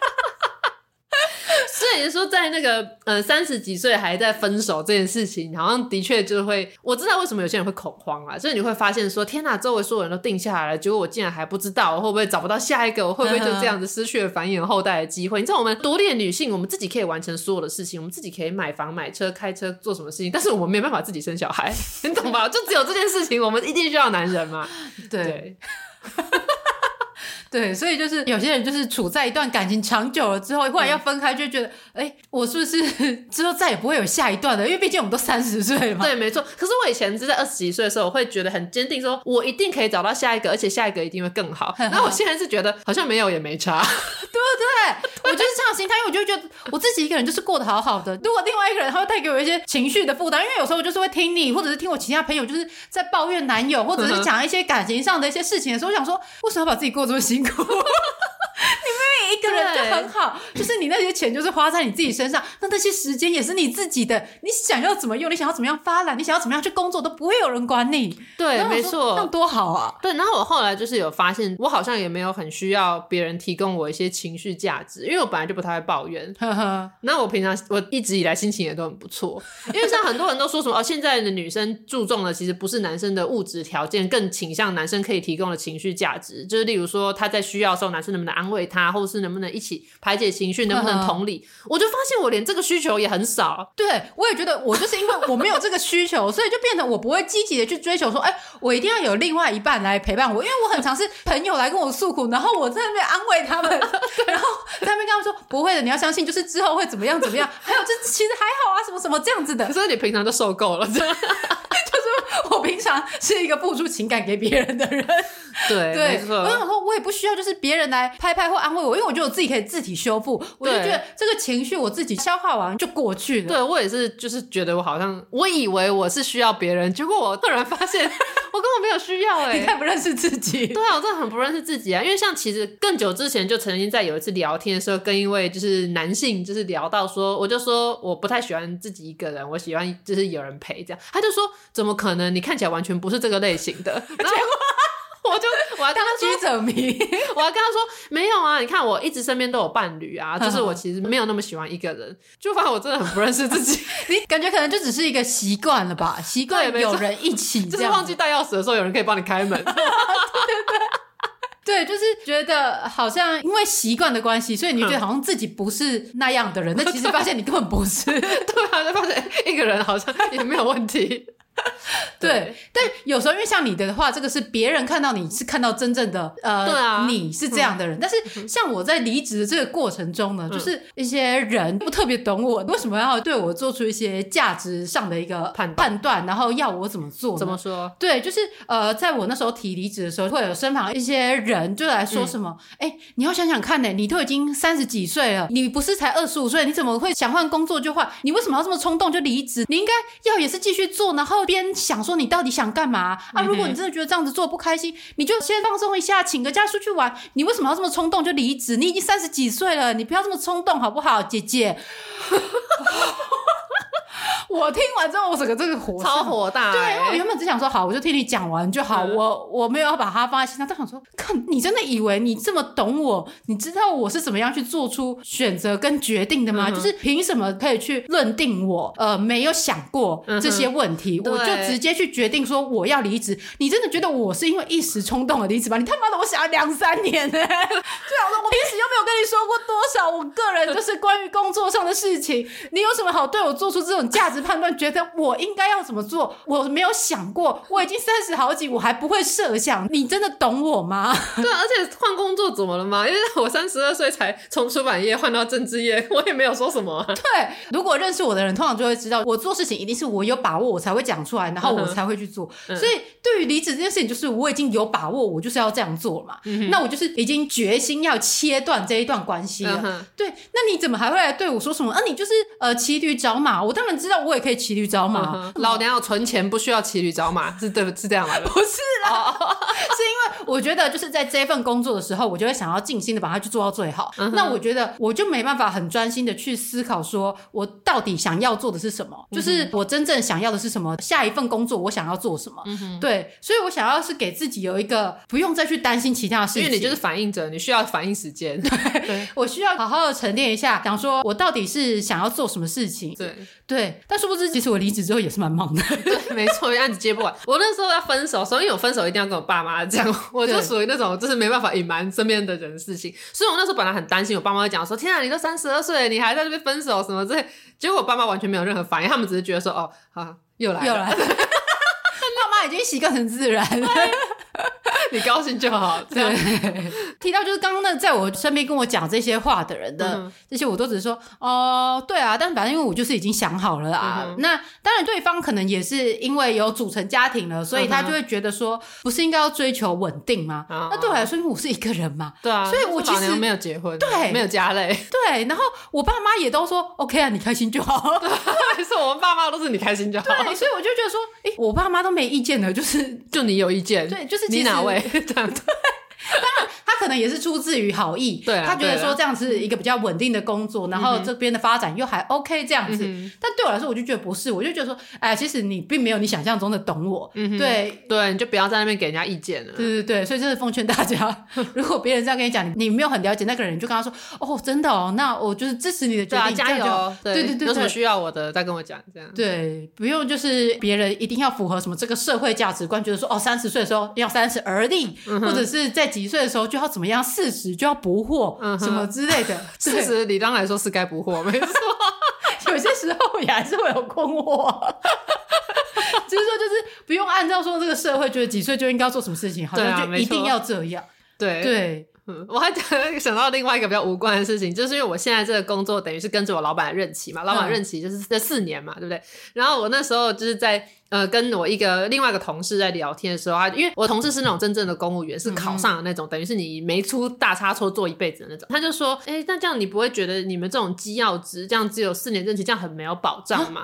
所以也是说，在那个呃三十几岁还在分手这件事情，好像的确就会，我知道为什么有些人会恐慌啊，就是你会发现说，天哪，周围所有人都定下来了，结果我竟然还不知道，我会不会找不到下一个，我会不会就这样子失去了繁衍后代的机会？你知道，我们独立的女性，我们自己可以完成所有的事情，我们自己可以买房、买车、开车，做什么事情，但是我们没办法自己生小孩，你懂吧？就只有这件事情，我们一定需要男人嘛？对。对对，所以就是有些人就是处在一段感情长久了之后，忽然要分开，就觉得，哎、嗯，我是不是 之后再也不会有下一段了？因为毕竟我们都三十岁了嘛。对，没错。可是我以前是在二十几岁的时候，我会觉得很坚定，说我一定可以找到下一个，而且下一个一定会更好。那我现在是觉得好像没有也没差，对不对？对，我就是这样心态，因为我就觉得我自己一个人就是过得好好的。如果另外一个人他会带给我一些情绪的负担，因为有时候我就是会听你，或者是听我其他朋友就是在抱怨男友，或者是讲一些感情上的一些事情的时候，我想说，为什么要把自己过这么辛苦？你明明一个人就很好，就是你那些钱就是花在你自己身上，那那些时间也是你自己的，你想要怎么用，你想要怎么样发懒，你想要怎么样去工作，都不会有人管你。对，没错，那多好啊！对，然后我后来就是有发现，我好像也没有很需要别人提供我一些情绪价值，因为我本来就不太会抱怨。那我平常我一直以来心情也都很不错，因为像很多人都说什么哦，现在的女生注重的其实不是男生的物质条件，更倾向男生可以提供的情绪价值，就是例如说他在需要的时候，男生能不能安慰他，或者是能不能一起排解情绪，能不能同理？我就发现我连这个需求也很少。对，我也觉得我就是因为我没有这个需求，所以就变成我不会积极的去追求说，哎，我一定要有另外一半来陪伴我，因为我很常是朋友来跟我诉苦，然后我在那边安慰他们，然后在那边跟他们说不会的，你要相信，就是之后会怎么样怎么样。还有这其实还好啊，什么什么这样子的。可是你平常都受够了，就是 我平常是一个付出情感给别人的人。对，对，没错。我想说，我也不需要就是别人来拍拍或安慰我，因为我觉得我自己可以自体修复。我就觉得这个情绪我自己消化完就过去了。对，我也是，就是觉得我好像我以为我是需要别人，结果我突然发现 我根本没有需要哎、欸，你太不认识自己。对啊，我真的很不认识自己啊。因为像其实更久之前就曾经在有一次聊天的时候，跟一位就是男性就是聊到说，我就说我不太喜欢自己一个人，我喜欢就是有人陪这样。他就说怎么可能？你看起来完全不是这个类型的。然后 我就我还跟他说，者迷，我还跟他说没有啊，你看我一直身边都有伴侣啊，就是我其实没有那么喜欢一个人，就发现我真的很不认识自己，你感觉可能就只是一个习惯了吧，习惯有人一起，就是忘记带钥匙的时候有人可以帮你开门，对对对，对，就是觉得好像因为习惯的关系，所以你觉得好像自己不是那样的人，但其实发现你根本不是，对啊，就发现一个人好像也没有问题。对，但有时候因为像你的话，这个是别人看到你是看到真正的呃，对啊，你是这样的人。嗯、但是像我在离职的这个过程中呢，嗯、就是一些人不特别懂我，为什么要对我做出一些价值上的一个判判断，然后要我怎么做？怎么说？对，就是呃，在我那时候提离职的时候，会有身旁一些人就来说什么？哎、嗯，你要想想看呢，你都已经三十几岁了，你不是才二十五岁，你怎么会想换工作就换？你为什么要这么冲动就离职？你应该要也是继续做，然后。边想说你到底想干嘛啊？如果你真的觉得这样子做不开心，你就先放松一下，请个假出去玩。你为什么要这么冲动就离职？你已经三十几岁了，你不要这么冲动好不好，姐姐？我听完之后，我整个这个火超火大、欸。对，因为我原本只想说好，我就听你讲完就好，嗯、我我没有要把它放在心上。但想说，看你真的以为你这么懂我，你知道我是怎么样去做出选择跟决定的吗？嗯、就是凭什么可以去认定我呃没有想过这些问题，嗯、我就直接去决定说我要离职？你真的觉得我是因为一时冲动而离职吗？你他妈的，我想了两三年呢、欸！对啊，我平时又没有跟你说过多少我个人就是关于工作上的事情，你有什么好对我做出这种价值？判断觉得我应该要怎么做，我没有想过，我已经三十好几，我还不会设想，你真的懂我吗？对，而且换工作怎么了吗？因为我三十二岁才从出版业换到政治业，我也没有说什么、啊。对，如果认识我的人，通常就会知道，我做事情一定是我有把握，我才会讲出来，然后我才会去做。嗯、所以对于离职这件事情，就是我已经有把握，我就是要这样做嘛。嗯、那我就是已经决心要切断这一段关系了。嗯、对，那你怎么还会来对我说什么？啊，你就是呃骑驴找马，我当然知道，我也可以骑驴找马。嗯、老娘要存钱，不需要骑驴找马，是对，是这样吗？不是啦，是因为我觉得就是在这份工作的时候，我就会想要尽心的把它去做到最好。嗯、那我觉得我就没办法很专心的去思考，说我到底想要做的是什么，嗯、就是我真正想要的是什么，下一份工作我想要做什么。嗯、对，所以我想要是给自己有一个不用再去担心其他的事情，因为你就是反应者，你需要反应时间。对，对我需要好好的沉淀一下，想说我到底是想要做什么事情。对对，但殊不知，其实我离职之后也是蛮忙的。对，没错，案子接不完。我那时候要分手，所以我分手一定要跟我爸妈讲，我就属于那种就是没办法隐瞒身边的人事情。所以我那时候本来很担心，我爸妈会讲说：“天啊，你都三十二岁了，你还在这边分手什么之类。”结果我爸妈完全没有任何反应，他们只是觉得说：“哦，好，又来了。”又来了，爸 妈已经习惯成自然了。你高兴就好。对，提到就是刚刚那在我身边跟我讲这些话的人的、嗯、这些，我都只是说哦、呃，对啊，但反正因为我就是已经想好了啊。嗯、那当然，对方可能也是因为有组成家庭了，所以他就会觉得说，不是应该要追求稳定吗？嗯、那对我来说，因为我是一个人嘛，对啊，所以我其实没有结婚，对，没有家累，对。然后我爸妈也都说 OK 啊，你开心就好。对，是，我们爸妈都是你开心就好。对，所以我就觉得说，哎，我爸妈都没意见的，就是就你有意见，对，就是你哪位？这样子。当然，他可能也是出自于好意，对啊，他觉得说这样子一个比较稳定的工作，然后这边的发展又还 OK 这样子。但对我来说，我就觉得不是，我就觉得说，哎，其实你并没有你想象中的懂我，对。对，你就不要在那边给人家意见了。对对对，所以真的奉劝大家，如果别人这样跟你讲，你没有很了解那个人，你就跟他说，哦，真的哦，那我就是支持你的决定，加油。对对对，有什么需要我的再跟我讲，这样。对，不用就是别人一定要符合什么这个社会价值观，觉得说哦，三十岁的时候要三十而立，或者是在几岁的时候就要。怎么样？四十就要不惑，嗯、什么之类的。四十理当来说是该不惑，没错。有些时候也还是会有困惑，只是说就是不用按照说这个社会觉得几岁就应该要做什么事情，好像就一定要这样。对对。我还讲想到另外一个比较无关的事情，就是因为我现在这个工作等于是跟着我老板任期嘛，老板任期就是这四年嘛，对不对？然后我那时候就是在呃跟我一个另外一个同事在聊天的时候，他因为我同事是那种真正的公务员，是考上的那种，等于是你没出大差错做一辈子的那种，他就说，哎，那这样你不会觉得你们这种机要职这样只有四年任期，这样很没有保障吗？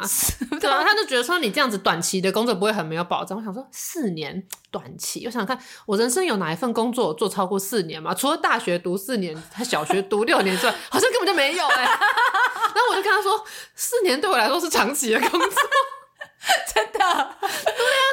对啊，他就觉得说你这样子短期的工作不会很没有保障。我想说四年短期，我想想看我人生有哪一份工作做超过四年吗？除了大学读四年，他小学读六年之外，好像根本就没有哎、欸。然后我就跟他说，四年对我来说是长期的工作。真的，对啊，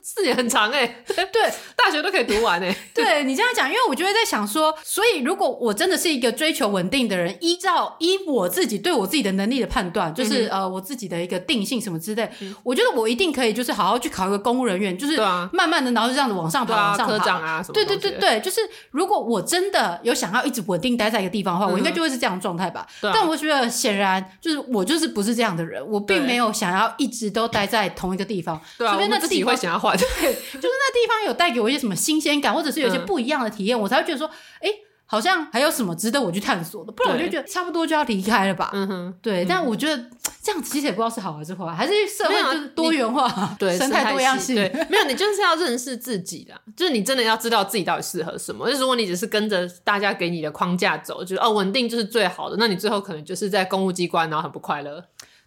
四年很长哎、欸，对，大学都可以读完哎、欸。对你这样讲，因为我就会在想说，所以如果我真的是一个追求稳定的人，依照依我自己对我自己的能力的判断，就是、嗯、呃我自己的一个定性什么之类，嗯、我觉得我一定可以，就是好好去考一个公务人员，就是慢慢的，然后就这样子往上爬，往上爬。科长啊什么？对对对对，就是如果我真的有想要一直稳定待在一个地方的话，嗯、我应该就会是这样的状态吧。啊、但我觉得显然就是我就是不是这样的人，我并没有想要一直都待在同一个地方。对啊，那自己会想要换，对，就是那地方有带给我一些什么新鲜感，或者是有一些不一样的体验，嗯、我才会觉得说，哎，好像还有什么值得我去探索的，不然我就觉得差不多就要离开了吧。嗯哼，对。嗯、但我觉得这样其实也不知道是好还是坏，还是社会就是多元化，对，生态多样性。对，没有，你就是要认识自己的，就是你真的要知道自己到底适合什么。就是如果你只是跟着大家给你的框架走，就是哦稳定就是最好的，那你最后可能就是在公务机关，然后很不快乐。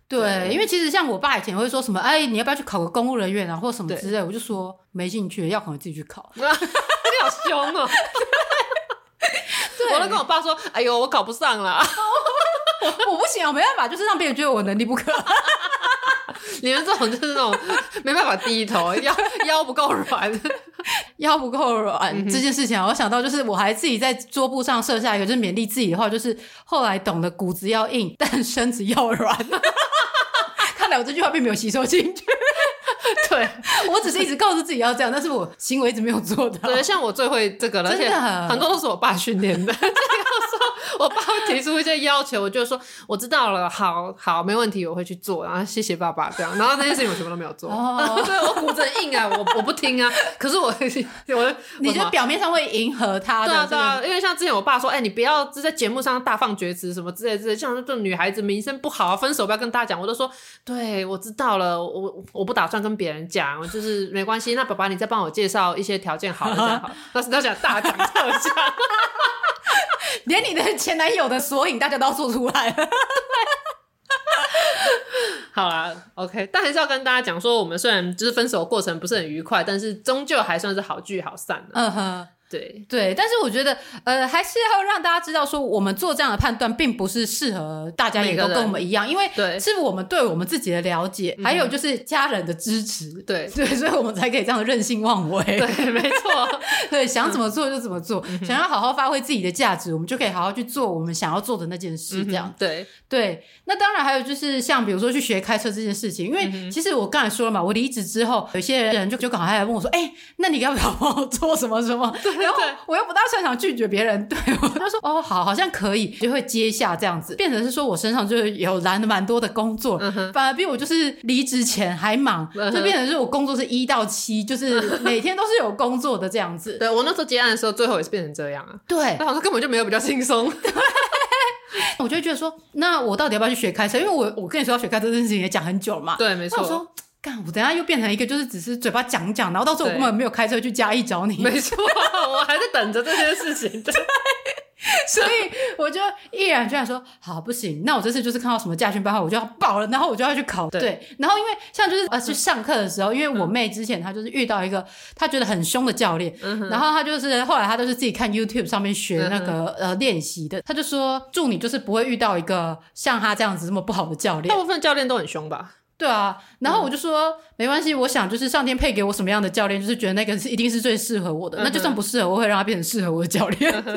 对，对因为其实像我爸以前会说什么，哎，你要不要去考个公务人员啊，或什么之类，我就说没兴趣，要考你自己去考。你好凶哦！对我都跟我爸说，哎呦，我考不上了，我不行，我没办法，就是让别人觉得我能力不可。你们这种就是那种 没办法低头，腰腰不够软，腰不够软、嗯、这件事情，我想到就是我还自己在桌布上设下一个，就是勉励自己的话，就是后来懂得骨子要硬，但身子要软。看来我这句话并没有吸收进去。对，我只是一直告诉自己要这样，但是我行为一直没有做到。对，像我最会这个了，而且很多都是我爸训练的。这个说，我爸会提出一些要求，我就说我知道了，好好，没问题，我会去做。然后谢谢爸爸这样，然后那件事情我什么都没有做。哦，对，我骨子硬啊，我我不听啊。可是我 我你就表面上会迎合他的，对啊对啊，因为像之前我爸说，哎，你不要就在节目上大放厥词什么之类之类，像这种女孩子名声不好啊，分手不要跟大家讲。我都说，对我知道了，我我不打算跟别人讲，就是没关系。那爸爸，你再帮我介绍一些条件好的，这样好。但是他想大讲特讲，连你的前男友的索引大家都要做出来了。好啦，OK，但还是要跟大家讲说，我们虽然就是分手过程不是很愉快，但是终究还算是好聚好散。嗯哼。对对，但是我觉得，呃，还是要让大家知道，说我们做这样的判断，并不是适合大家也都跟我们一样，因为是我们对我们自己的了解，嗯、还有就是家人的支持，对 对，所以我们才可以这样任性妄为。对，没错，对，想怎么做就怎么做，嗯、想要好好发挥自己的价值，我们就可以好好去做我们想要做的那件事，这样。嗯、对对，那当然还有就是像比如说去学开车这件事情，因为其实我刚才说了嘛，我离职之后，有些人就就赶快来问我说，哎，那你要不要帮我做什么什么？对，然后我又不。大擅长拒绝别人，对我就说哦，好，好像可以，就会接下这样子，变成是说我身上就是有揽了蛮多的工作，嗯、反而比我就是离职前还忙，嗯、就变成是我工作是一到七，就是 每天都是有工作的这样子。对，我那时候接案的时候，最后也是变成这样啊。对，那好像根本就没有比较轻松。对，我就觉得说，那我到底要不要去学开车？因为我我跟你说要学开车这件事情也讲很久了嘛。对，没错。我等下又变成一个，就是只是嘴巴讲讲，然后到时候我根本没有开车去嘉义找你。没错，我还在等着这件事情。对，所以我就毅然决然说，好，不行，那我这次就是看到什么驾训班，我就要报了，然后我就要去考。对，对然后因为像就是呃去上课的时候，因为我妹之前她就是遇到一个她觉得很凶的教练，嗯、然后她就是后来她都是自己看 YouTube 上面学那个、嗯、呃练习的，她就说祝你就是不会遇到一个像她这样子这么不好的教练。大部分教练都很凶吧？对啊，然后我就说、嗯、没关系，我想就是上天配给我什么样的教练，就是觉得那个是一定是最适合我的。嗯、那就算不适合，我会让他变成适合我的教练。嗯、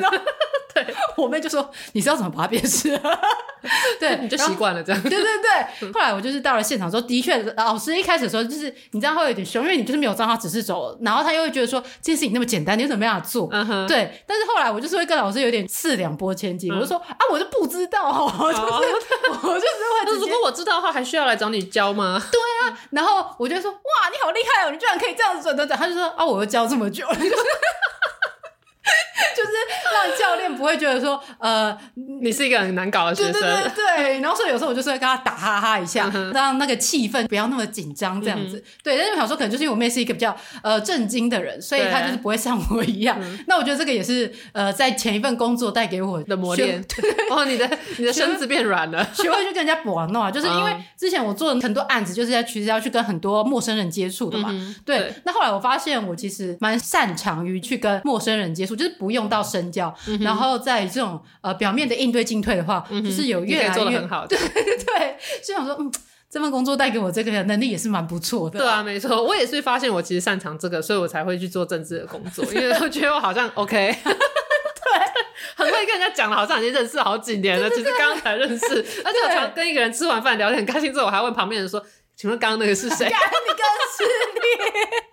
对，我妹就说你知道怎么把它变适合？对，你就习惯了这样。对对对。后来我就是到了现场之后，的确老师一开始说就是你知道会有点凶，因为你就是没有照他指示走，然后他又会觉得说这件事情那么简单，你怎么没办法做？嗯、对。但是后来我就是会跟老师有点四两拨千斤，嗯、我就说啊，我就不知道，哦、就是我就是会。如果我知道的话，还需要来找你教吗？对啊，然后我就说哇，你好厉害哦，你居然可以这样子转转转。他就说啊，我又教这么久了。就是让教练不会觉得说，呃，你是一个很难搞的学生，对对对对。然后所以有时候我就是会跟他打哈哈一下，嗯、让那个气氛不要那么紧张，这样子。嗯、对，但是我想说，可能就是因为我妹是一个比较呃震惊的人，所以她就是不会像我一样。嗯、那我觉得这个也是呃，在前一份工作带给我的磨练。对 哦，你的你的身子变软了，学会去跟人家玩弄啊，就是因为之前我做的很多案子，就是要其实要去跟很多陌生人接触的嘛。嗯、对。对那后来我发现，我其实蛮擅长于去跟陌生人接触，就是不用到深交。嗯、然后在这种呃表面的应对进退的话，嗯、就是有越来越做得很好的。对 对，所以想说，嗯，这份工作带给我这个能力也是蛮不错的。对啊，没错，我也是发现我其实擅长这个，所以我才会去做政治的工作，因为我觉得我好像 OK。对，很会跟人家讲了，好像已经认识好几年了，其实刚刚才认识。而且我常跟一个人吃完饭聊得很开心之后，我还问旁边人说：“请问刚刚那个是谁？”你更是你。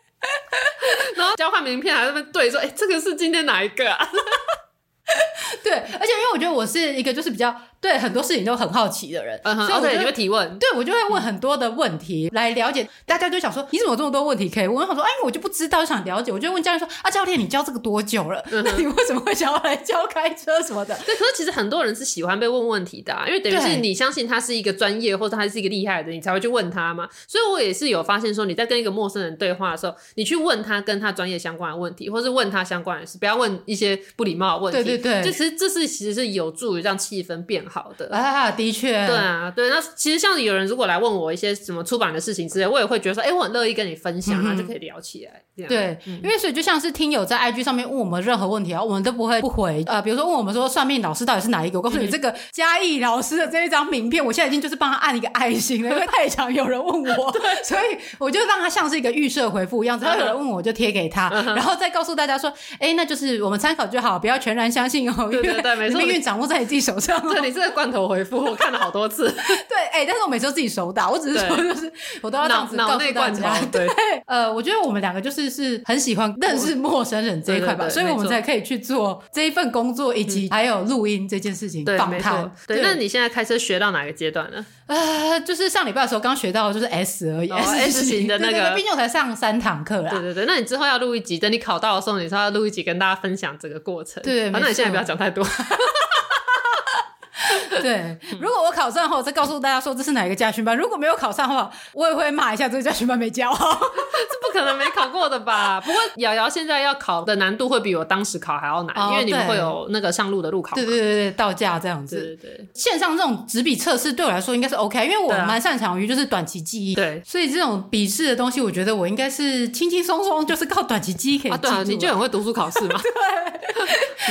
然后交换名片还在那边对说：“哎，这个是今天哪一个啊？” 对，而且因为我觉得我是一个就是比较。对很多事情都很好奇的人，所以我就会提问。对，我就会问很多的问题、嗯、来了解。大家就想说，你怎么有这么多问题可以问？我想说，哎，我就不知道，就想了解。我就问教练说，啊，教练，你教这个多久了？嗯、那你为什么会想要来教开车什么的？对，可是其实很多人是喜欢被问问题的、啊，因为等于是你相信他是一个专业或者他是一个厉害的人，你才会去问他嘛。所以我也是有发现说，你在跟一个陌生人对话的时候，你去问他跟他专业相关的问题，或是问他相关的事，不要问一些不礼貌的问题。对对对，就其实这是其实是有助于让气氛变好的。啊的确，对啊，对。那其实像有人如果来问我一些什么出版的事情之类，我也会觉得说，哎，我很乐意跟你分享啊，嗯、就可以聊起来。对，嗯、因为所以就像是听友在 IG 上面问我们任何问题啊，我们都不会不回。呃，比如说问我们说算命老师到底是哪一个？我告诉你，这个嘉义老师的这一张名片，我现在已经就是帮他按一个爱心了，因为太常有人问我，对，所以我就让他像是一个预设回复一样，只要有人问我就贴给他，然后再告诉大家说，哎，那就是我们参考就好，不要全然相信哦。对对对，没错，命运掌握在你自己手上。对，你这个罐头回复，我看了好多次。对，哎，但是我每次都自己手打，我只是说就是我都要这样子告诉大家。对，呃，我觉得我们两个就是是很喜欢。认识陌生人这一块吧，所以我们才可以去做这一份工作，以及还有录音这件事情。访谈。对，那你现在开车学到哪个阶段呢？呃，就是上礼拜的时候刚学到，就是 S 而已，S 型的那个，毕竟我才上三堂课啦。对对对，那你之后要录一集，等你考到的时候，你说要录一集跟大家分享这个过程。对，那你现在不要讲太多。对，如果我考上后再告诉大家说这是哪一个家训班，如果没有考上的话，我也会骂一下这个家训班没教好，这不可可能没考过的吧？不过瑶瑶现在要考的难度会比我当时考还要难，哦、因为你们会有那个上路的路考。对对对对，到驾这样子。对对对，线上这种纸笔测试对我来说应该是 OK，因为我蛮擅长于就是短期记忆。对，所以这种笔试的东西，我觉得我应该是轻轻松松，就是靠短期记忆可以记住、啊。对，你就很会读书考试嘛。对，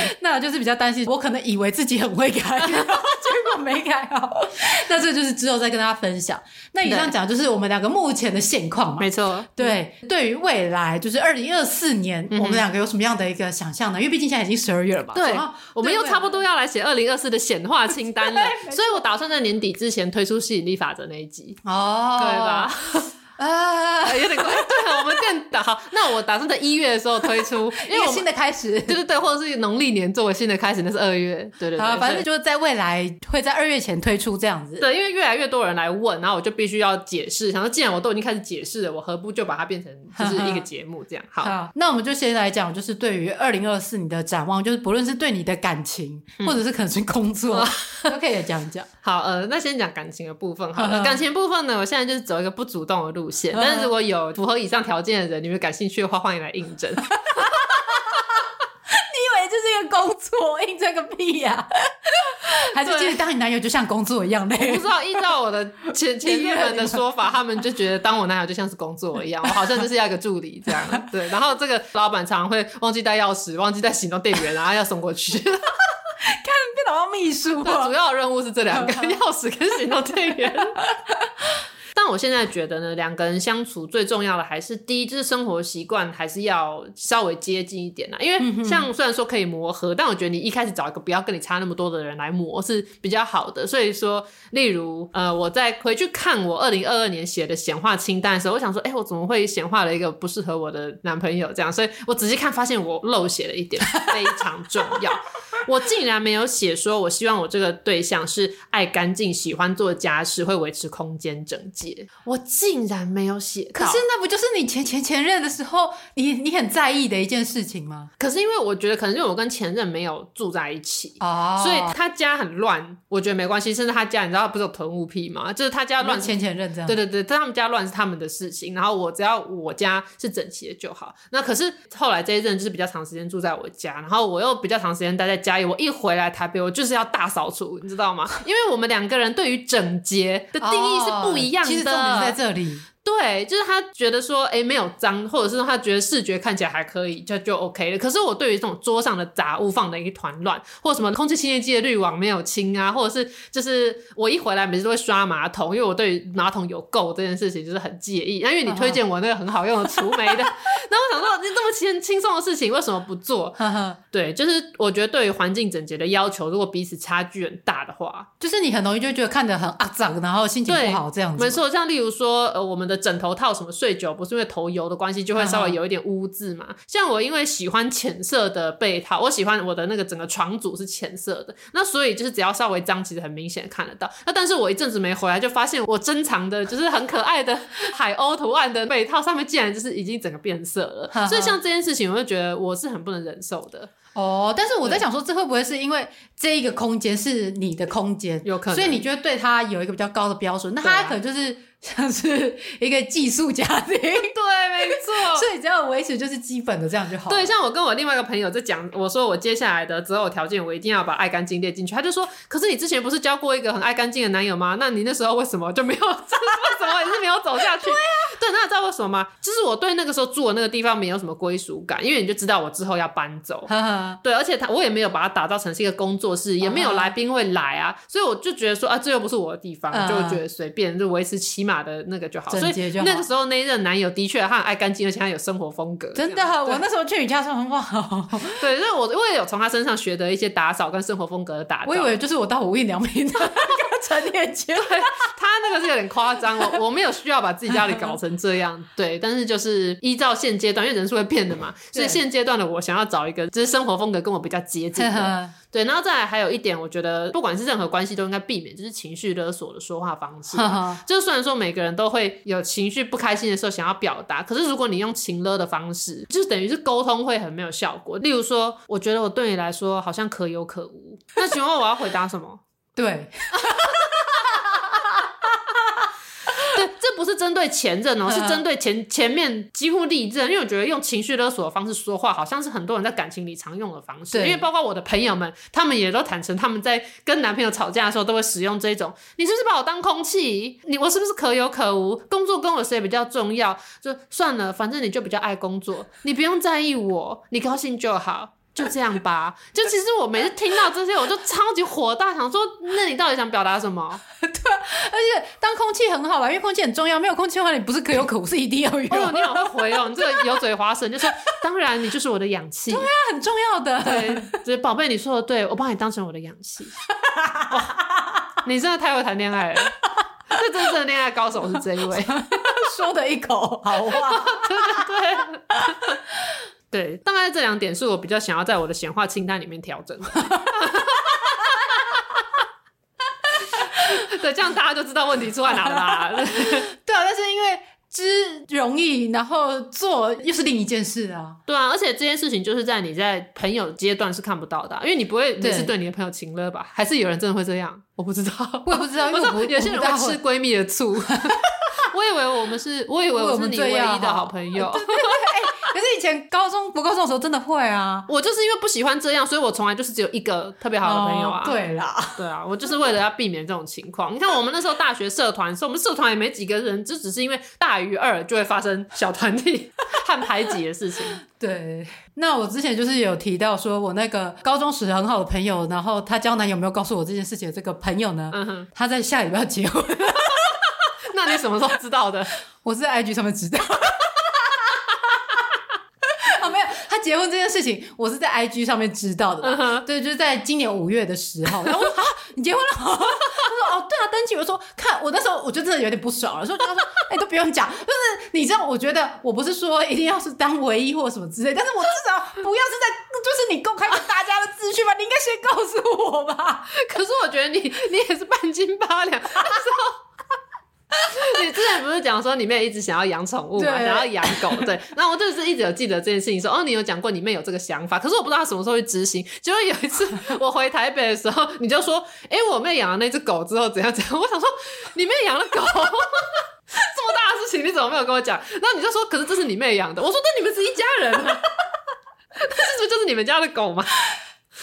那就是比较担心，我可能以为自己很会改，结果没改好。那这就是之后再跟大家分享。那以上讲就是我们两个目前的现况嘛。没错。对，嗯、对于未来就是二零二四年，嗯、我们两个有什么样的一个想象呢？因为毕竟现在已经十二月了嘛。对，我们又差不多要来写二零二四的显化清单了，所以我打算在年底之前推出吸引力法则那一集。哦，对吧？啊，有点怪，对，我们更打好。那我打算在一月的时候推出，因为新的开始，对对对，或者是农历年作为新的开始，那是二月，对对对。反正就是在未来会在二月前推出这样子。对，因为越来越多人来问，然后我就必须要解释。想说，既然我都已经开始解释了，我何不就把它变成就是一个节目这样？好，好，那我们就先来讲，就是对于二零二四你的展望，就是不论是对你的感情，或者是可能是工作，都可以来讲一讲。好，呃，那先讲感情的部分。好了，感情部分呢，我现在就是走一个不主动的路线，但是如果有符合以上条件的人，你们感兴趣的话，欢迎来应征。你以为这是一个工作？应征个屁呀、啊！还是其实当你男友就像工作一样的？我不知道，依照我的前 前任们的说法，他们就觉得当我男友就像是工作一样，我好像就是要一个助理这样。对，然后这个老板常常会忘记带钥匙，忘记带行动电源，然后要送过去。看变老秘书，主要的任务是这两个：钥匙跟行动电源。但我现在觉得呢，两个人相处最重要的还是第一，就是生活习惯还是要稍微接近一点啦。因为像虽然说可以磨合，但我觉得你一开始找一个不要跟你差那么多的人来磨是比较好的。所以说，例如呃，我在回去看我二零二二年写的显化清单的时候，我想说，哎，我怎么会显化了一个不适合我的男朋友这样？所以我仔细看，发现我漏写了一点，非常重要。我竟然没有写说，我希望我这个对象是爱干净、喜欢做家事、会维持空间整洁。我竟然没有写，可是那不就是你前前前任的时候，你你很在意的一件事情吗？可是因为我觉得，可能因为我跟前任没有住在一起哦，所以他家很乱，我觉得没关系。甚至他家，你知道他不是有囤物癖吗？就是他家乱，前前任这样。对对对，但他们家乱是他们的事情，然后我只要我家是整齐的就好。那可是后来这一任就是比较长时间住在我家，然后我又比较长时间待在家里。我一回来台北，我就是要大扫除，你知道吗？因为我们两个人对于整洁的定义是不一样的。其实重点在这里。对，就是他觉得说，哎，没有脏，或者是说他觉得视觉看起来还可以，就就 OK 了。可是我对于这种桌上的杂物放的一团乱，或者什么空气清洁机的滤网没有清啊，或者是就是我一回来每次都会刷马桶，因为我对于马桶有垢这件事情就是很介意。因为你推荐我那个很好用的除霉的，那我想说，你这么轻轻松的事情为什么不做？对，就是我觉得对于环境整洁的要求，如果彼此差距很大的话，就是你很容易就觉得看着很肮脏，然后心情不好这样子。没错，像例如说，呃，我们的。枕头套什么睡久不是因为头油的关系，就会稍微有一点污渍嘛。像我因为喜欢浅色的被套，我喜欢我的那个整个床组是浅色的，那所以就是只要稍微脏，其实很明显看得到。那但是我一阵子没回来，就发现我珍藏的就是很可爱的海鸥图案的被套上面竟然就是已经整个变色了。所以像这件事情，我就觉得我是很不能忍受的。哦，但是我在想说，这会不会是因为这一个空间是你的空间，有可能，所以你觉得对它有一个比较高的标准，那它可能就是。像是一个寄宿家庭，对，没错，所以只要维持就是基本的这样就好。对，像我跟我另外一个朋友在讲，我说我接下来的择偶条件，我一定要把爱干净列进去。他就说，可是你之前不是交过一个很爱干净的男友吗？那你那时候为什么就没有？为什么也是没有走下去？对啊，对，那你知道为什么吗？就是我对那个时候住的那个地方没有什么归属感，因为你就知道我之后要搬走。对，而且他我也没有把它打造成是一个工作室，也没有来宾会来啊，所以我就觉得说啊，这又不是我的地方，就觉得随便就维持起码的那个就好。所以那个时候那一任男友的确他很爱干净，而且他有生活风格。真的，我那时候去你家说很好。对，所以我我也有从他身上学得一些打扫跟生活风格的打造。我以为就是我到无印良品的陈年间，他那个是有点夸张哦。我没有需要把自己家里搞成这样，对。但是就是依照现阶段，因为人是会变的嘛，所以现阶段的我想要找一个就是生活风格跟我比较接近的。对，然后再来还有一点，我觉得不管是任何关系都应该避免，就是情绪勒索的说话方式。就虽然说每个人都会有情绪不开心的时候想要表达，可是如果你用情勒的方式，就等于是沟通会很没有效果。例如说，我觉得我对你来说好像可有可无，那请问我要回答什么？对。不是针对前任哦，是针对前前面几乎历任，因为我觉得用情绪勒索的方式说话，好像是很多人在感情里常用的方式。因为包括我的朋友们，他们也都坦诚，他们在跟男朋友吵架的时候，都会使用这种：你是不是把我当空气？你我是不是可有可无？工作跟我谁比较重要？就算了，反正你就比较爱工作，你不用在意我，你高兴就好。就这样吧，就其实我每次听到这些，我就超级火大，想说，那你到底想表达什么？对啊，而且当空气很好吧，因为空气很重要，没有空气的话，你不是可有可无，是一定要有。哦，你好会回哦，你这个油嘴滑舌，就说当然你就是我的氧气。对啊，很重要的。对，就是宝贝，你说的对，我把你当成我的氧气。哦，你真的太会谈恋爱了，这真正的恋爱高手是这一位，说的一口好话。对对对。对，大概这两点是我比较想要在我的显化清单里面调整的。对，这样大家就知道问题出在哪了啦。对啊，但是因为知容易，然后做又是另一件事啊。对啊，而且这件事情就是在你在朋友阶段是看不到的，啊，因为你不会每次对你的朋友情了吧？还是有人真的会这样？我不知道，我也不知道，因为有些人会吃闺蜜的醋。我以为我们是，我以为我是你唯一的好朋友。可是以前高中不高中的时候真的会啊，我就是因为不喜欢这样，所以我从来就是只有一个特别好的朋友啊。哦、对啦，对啊，我就是为了要避免这种情况。你看我们那时候大学社团，所以我们社团也没几个人，就只是因为大于二就会发生小团体和排挤的事情。对，那我之前就是有提到说，我那个高中时很好的朋友，然后他交男友没有告诉我这件事情的这个朋友呢，他在下礼拜要结婚。那你什么时候知道的？我是在 IG 上面知道。哦，没有，他结婚这件事情，我是在 IG 上面知道的。Uh. 对，就是在今年五月的时候，然后我说啊，你结婚了？他说哦，对啊，登记。我说看，我那时候我就真的有点不爽了，所以我就说，哎、欸，都不用讲，就是你知道，我觉得我不是说一定要是当唯一或什么之类，但是我至少不要是在，就是你公开给大家的资讯吧，你应该先告诉我吧。可是我觉得你你也是半斤八两，那时候。你之前不是讲说你妹一直想要养宠物嘛，想要养狗，对。然后我就是一直有记得这件事情说，说哦，你有讲过你妹有这个想法，可是我不知道她什么时候会执行。结果有一次我回台北的时候，你就说，哎、欸，我妹养了那只狗之后怎样怎样。我想说，你妹养了狗，这么大的事情你怎么没有跟我讲？然后你就说，可是这是你妹养的。我说，那你们是一家人啊，这是不是就是你们家的狗吗？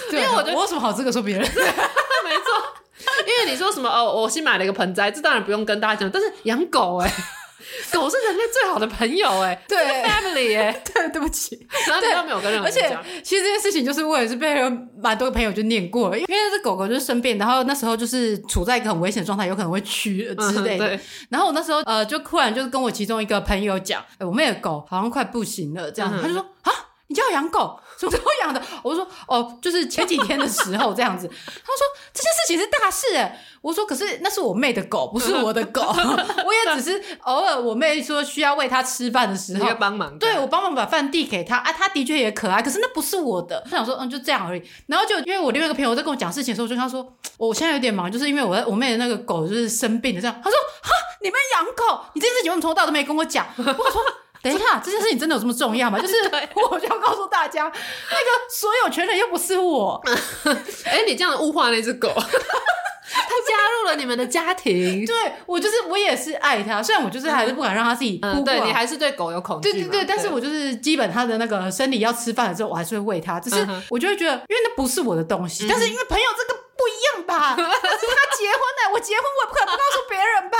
对，因为我觉得我有什么好资格说别人？没错。因为你说什么哦，我新买了一个盆栽，这当然不用跟大家讲。但是养狗哎、欸，狗是人类最好的朋友哎、欸，对，family 哎、欸，对，对不起，然后你都没有跟任何人讲。而且其实这件事情就是我也是被蛮多个朋友就念过了，因为这狗狗就是生病，然后那时候就是处在一个很危险的状态，有可能会屈之类的。嗯、然后我那时候呃，就突然就是跟我其中一个朋友讲，哎，我妹的狗好像快不行了，这样，嗯、他就说啊，你叫我养狗？什么时候养的？我说哦，就是前几天的时候这样子。他说这件事情是大事哎。我说可是那是我妹的狗，不是我的狗。我也只是偶尔我妹说需要喂它吃饭的时候帮忙。对，我帮忙把饭递给他啊，他的确也可爱，可是那不是我的。他想说嗯，就这样而已。然后就因为我另外一个朋友在跟我讲事情的时候，我就跟他说我现在有点忙，就是因为我我妹的那个狗就是生病了这样。他说哈，你们养狗？你这件事情为什么从头到尾都没跟我讲？我说。等一下，这件事情真的有这么重要吗？就是我就要告诉大家，那个所有权人又不是我。哎、欸，你这样物化那只狗，它加入了你们的家庭。对，我就是我也是爱它，虽然我就是还是不敢让它自己。嗯，对你还是对狗有恐惧。对对对，但是我就是基本它的那个生理要吃饭的时候，我还是会喂它。只是我就会觉得，因为那不是我的东西。但是因为朋友这个不一样吧？但是他结婚了，我结婚我也不可能不告诉别人吧？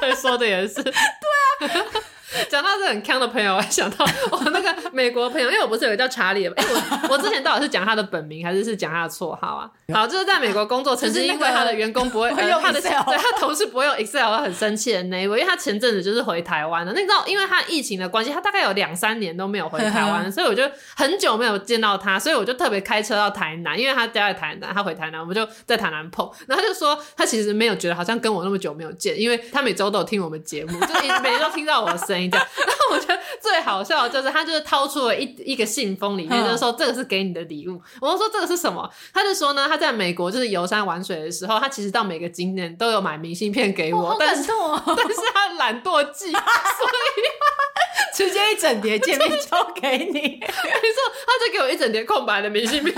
对，说的也是。对啊。讲到这很坑的朋友，我还想到我那个美国朋友，因为我不是有个叫查理的，哎，我我之前到底是讲他的本名，还是是讲他的绰号啊？好，就是在美国工作，曾经因为他的员工不会，会用他的 对他同事不会用 Excel，他很生气的那一位，因为他前阵子就是回台湾了。那你知道，因为他疫情的关系，他大概有两三年都没有回台湾，所以我就很久没有见到他，所以我就特别开车到台南，因为他家在台南，他回台南，我们就在台南碰。然后他就说，他其实没有觉得好像跟我那么久没有见，因为他每周都有听我们节目，就每每周听到我的声音这样。然后我觉得最好笑的就是他就是掏出了一一个信封，里面就是说这个是给你的礼物。我就说这个是什么？他就说呢，他在美国就是游山玩水的时候，他其实到每个景点都有买明信片给我，但是 但是他懒惰记，所以 直接一整叠见面交给你。没错，他就给我一整叠空白的明信片。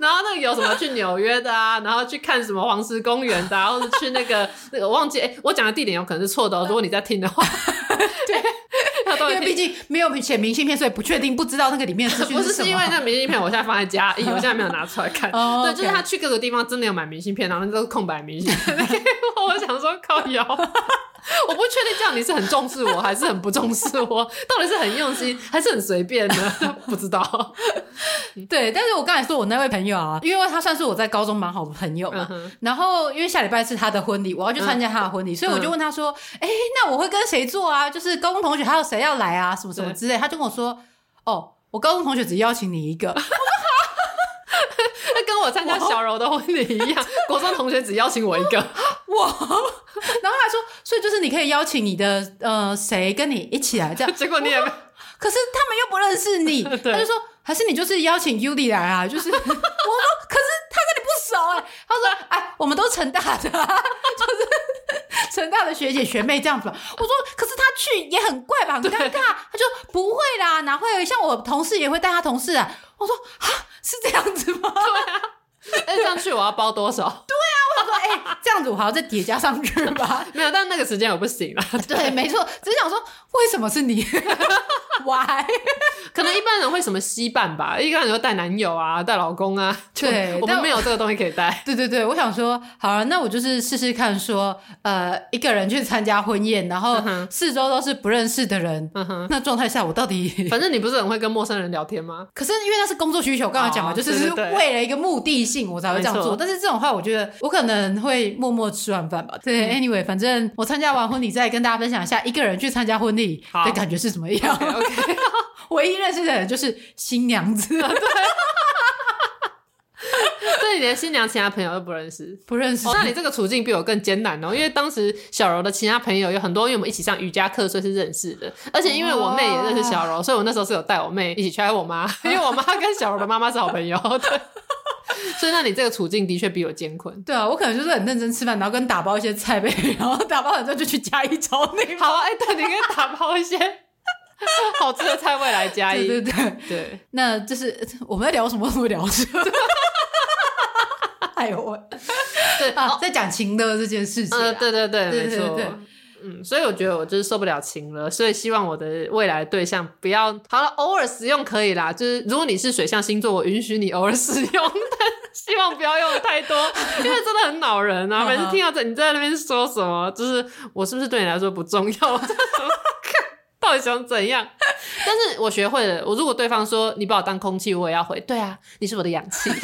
然后那个有什么去纽约的啊，然后去看什么黄石公园的，然后是去那个那个我忘记哎，我讲的地点有可能是错的，哦如果你在听的话，对，因为毕竟没有写明信片，所以不确定，不知道那个里面资讯是什么。不是，是因为那明信片我现在放在家，我现在没有拿出来看。对，就是他去各个地方真的有买明信片，然后那都是空白明信片。我想说靠腰。我不确定这样你是很重视我，还是很不重视我？到底是很用心，还是很随便呢？不知道。对，但是我刚才说我那位朋友啊，因为他算是我在高中蛮好的朋友嘛。嗯、然后因为下礼拜是他的婚礼，我要去参加他的婚礼，嗯、所以我就问他说：“哎、嗯，那我会跟谁做啊？就是高中同学还有谁要来啊？什么什么之类。”他就跟我说：“哦，我高中同学只邀请你一个。” 那跟我参加小柔的婚礼一样，国中同学只邀请我一个。哇！然后他说，所以就是你可以邀请你的呃谁跟你一起来这样。结果你也没，可是他们又不认识你。他就说，还是你就是邀请 Yuli 来啊？就是我说，可是他跟你不熟哎、欸。他说，哎，我们都成大的、啊，就是成大的学姐学妹这样子。我说，可是他去也很怪吧，很尴尬。他就说不会啦，哪会？像我同事也会带他同事啊。我说啊，是这样子吗？对啊。那，这样去我要包多少？对啊，我想说哎、欸，这样子我还要再叠加上去吧？没有，但那个时间我不行了。对，没错，只是想说，为什么是你 Why？可能一般人会什么稀办吧？一般人会带男友啊，带老公啊。对，我们没有这个东西可以带。对对对，我想说，好了，那我就是试试看说，说呃，一个人去参加婚宴，然后四周都是不认识的人，那状态下我到底……反正你不是很会跟陌生人聊天吗？可是因为那是工作需求，刚才讲嘛，就是是为了一个目的性，我才会这样做。但是这种话，我觉得我可能会默默吃完饭吧。对，anyway，反正我参加完婚礼，再跟大家分享一下一个人去参加婚礼的感觉是什么样。Okay. 唯一认识的人就是新娘子。对，对，你连新娘其他朋友都不认识，不认识。那你这个处境比我更艰难哦，因为当时小柔的其他朋友有很多，因为我们一起上瑜伽课，所以是认识的。而且因为我妹也认识小柔，所以我那时候是有带我妹一起去，还有我妈，因为我妈跟小柔的妈妈是好朋友。对。所以，那你这个处境的确比我艰困。对啊，我可能就是很认真吃饭，然后跟打包一些菜呗，然后打包完之后就去嘉义找你。好啊，哎、欸，对，你可以打包一些 好吃的菜未来加一。对对对对，那就是 我们在聊什么？什么聊什么？哎呦我，对啊，在讲情的这件事情、对对对，没错。嗯，所以我觉得我就是受不了情了，所以希望我的未来对象不要好了，偶尔使用可以啦。就是如果你是水象星座，我允许你偶尔使用，但希望不要用太多，因为真的很恼人啊！每次听到这你在那边说什么，就是我是不是对你来说不重要？看到底想怎样？但是我学会了，我如果对方说你把我当空气，我也要回，对啊，你是我的氧气。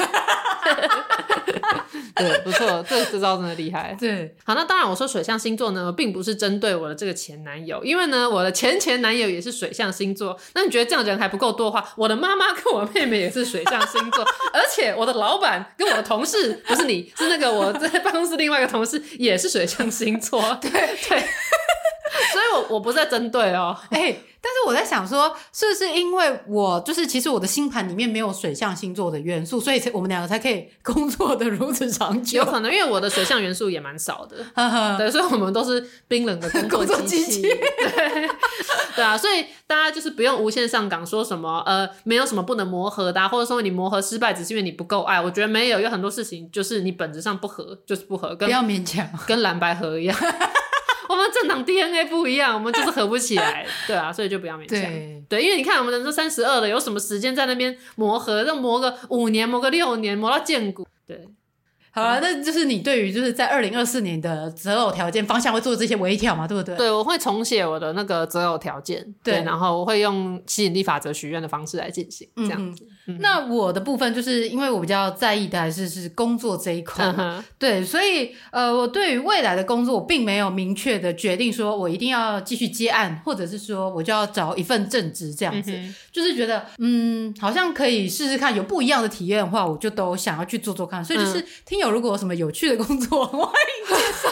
对，不错，这这招真的厉害。对，好，那当然，我说水象星座呢，并不是针对我的这个前男友，因为呢，我的前前男友也是水象星座。那你觉得这样人还不够多的话，我的妈妈跟我妹妹也是水象星座，而且我的老板跟我的同事，不是你，是那个我在办公室另外一个同事也是水象星座。对对，对 所以我我不是在针对哦，哎、欸。但是我在想说，是不是因为我就是其实我的星盘里面没有水象星座的元素，所以才我们两个才可以 工作的如此长久？有可能，因为我的水象元素也蛮少的，对，所以我们都是冰冷的工作机器。对，对啊，所以大家就是不用无限上岗，说什么呃没有什么不能磨合的，啊，或者说你磨合失败只是因为你不够爱。我觉得没有，有很多事情就是你本质上不合，就是不合，跟不要勉强，跟蓝白合一样。我们政党 DNA 不一样，我们就是合不起来，对啊，所以就不要勉强。对，对，因为你看，我们人都三十二了，有什么时间在那边磨合？让磨个五年，磨个六年，磨到见骨。对。好了，那就是你对于就是在二零二四年的择偶条件方向会做这些微调嘛，对不对？对，我会重写我的那个择偶条件，对，对，然后我会用吸引力法则许愿的方式来进行，这样子。嗯、那我的部分就是因为我比较在意的还是是工作这一块，对，所以呃，我对于未来的工作我并没有明确的决定，说我一定要继续接案，或者是说我就要找一份正职这样子，就是觉得嗯，好像可以试试看，有不一样的体验的话，我就都想要去做做看，所以就是听。友如果有什么有趣的工作，欢迎介绍。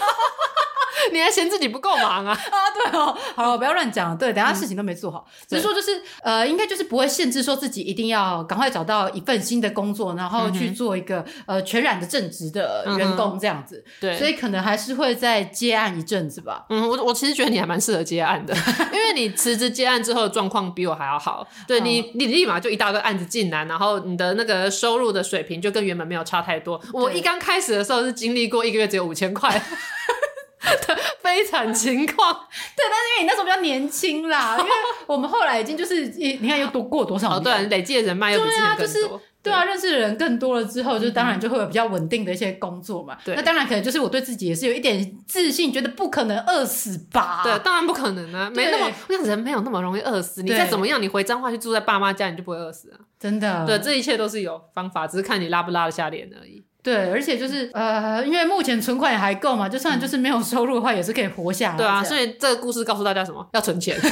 你还嫌自己不够忙啊？啊，对哦，好了，不要乱讲。对，等下事情都没做好，嗯、只是说就是呃，应该就是不会限制说自己一定要赶快找到一份新的工作，然后去做一个、嗯、呃全然的正职的员工这样子。嗯、对，所以可能还是会再接案一阵子吧。嗯，我我其实觉得你还蛮适合接案的，因为你辞职接案之后的状况比我还要好。对你，你立马就一大堆案子进来，然后你的那个收入的水平就跟原本没有差太多。我一刚开始的时候是经历过一个月只有五千块 的悲惨情况，对，但是因为你那时候比较年轻啦，因为我们后来已经就是你看又多过多少年，哦、对、啊，累积的人脉又多，对啊，就是对啊，认识的人更多了之后，就当然就会有比较稳定的一些工作嘛。对、嗯，那当然可能就是我对自己也是有一点自信，觉得不可能饿死吧？对，当然不可能啊，没那么那人没有那么容易饿死。你再怎么样，你回彰化去住在爸妈家，你就不会饿死啊。真的，对，这一切都是有方法，只是看你拉不拉得下脸而已。对，而且就是呃，因为目前存款也还够嘛，就算就是没有收入的话，也是可以活下来。对啊，所以这个故事告诉大家什么？要存钱。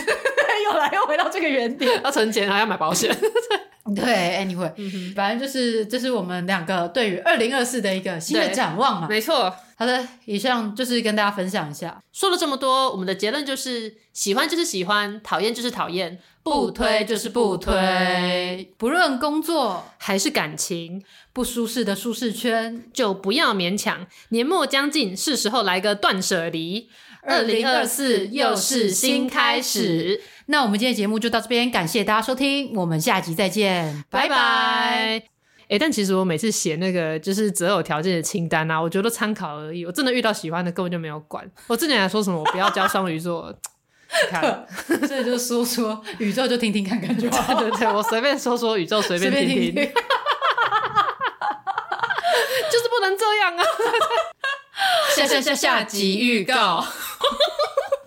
又来又回到这个原点，要存钱还要买保险。对，anyway，嗯，反正就是这是我们两个对于二零二四的一个新的展望嘛。没错。好的，以上就是跟大家分享一下。说了这么多，我们的结论就是：喜欢就是喜欢，讨厌就是讨厌，不推就是不推。不论工作还是感情，不舒适的舒适圈就不要勉强。年末将近，是时候来个断舍离。二零二四又是新开始。那我们今天的节目就到这边，感谢大家收听，我们下集再见，拜拜。哎、欸，但其实我每次写那个就是择偶条件的清单啊，我觉得都参考而已。我真的遇到喜欢的，根本就没有管。我之前还说什么我不要交双鱼座，你 看，所以就说说宇宙就听听看看就好。对对对，我随便说说宇宙随便听听，听 听就是不能这样啊。下下下下集预告。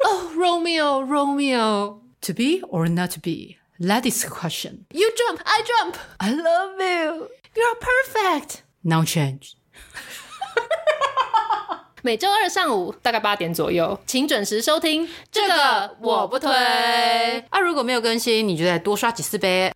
哦，Romeo，Romeo。Romeo. To be or not to be? That is the question. You jump, I jump. I love you. You're perfect. Now change. 每周二上午大概八点左右，请准时收听。这个我不推。啊，如果没有更新，你就再多刷几次呗。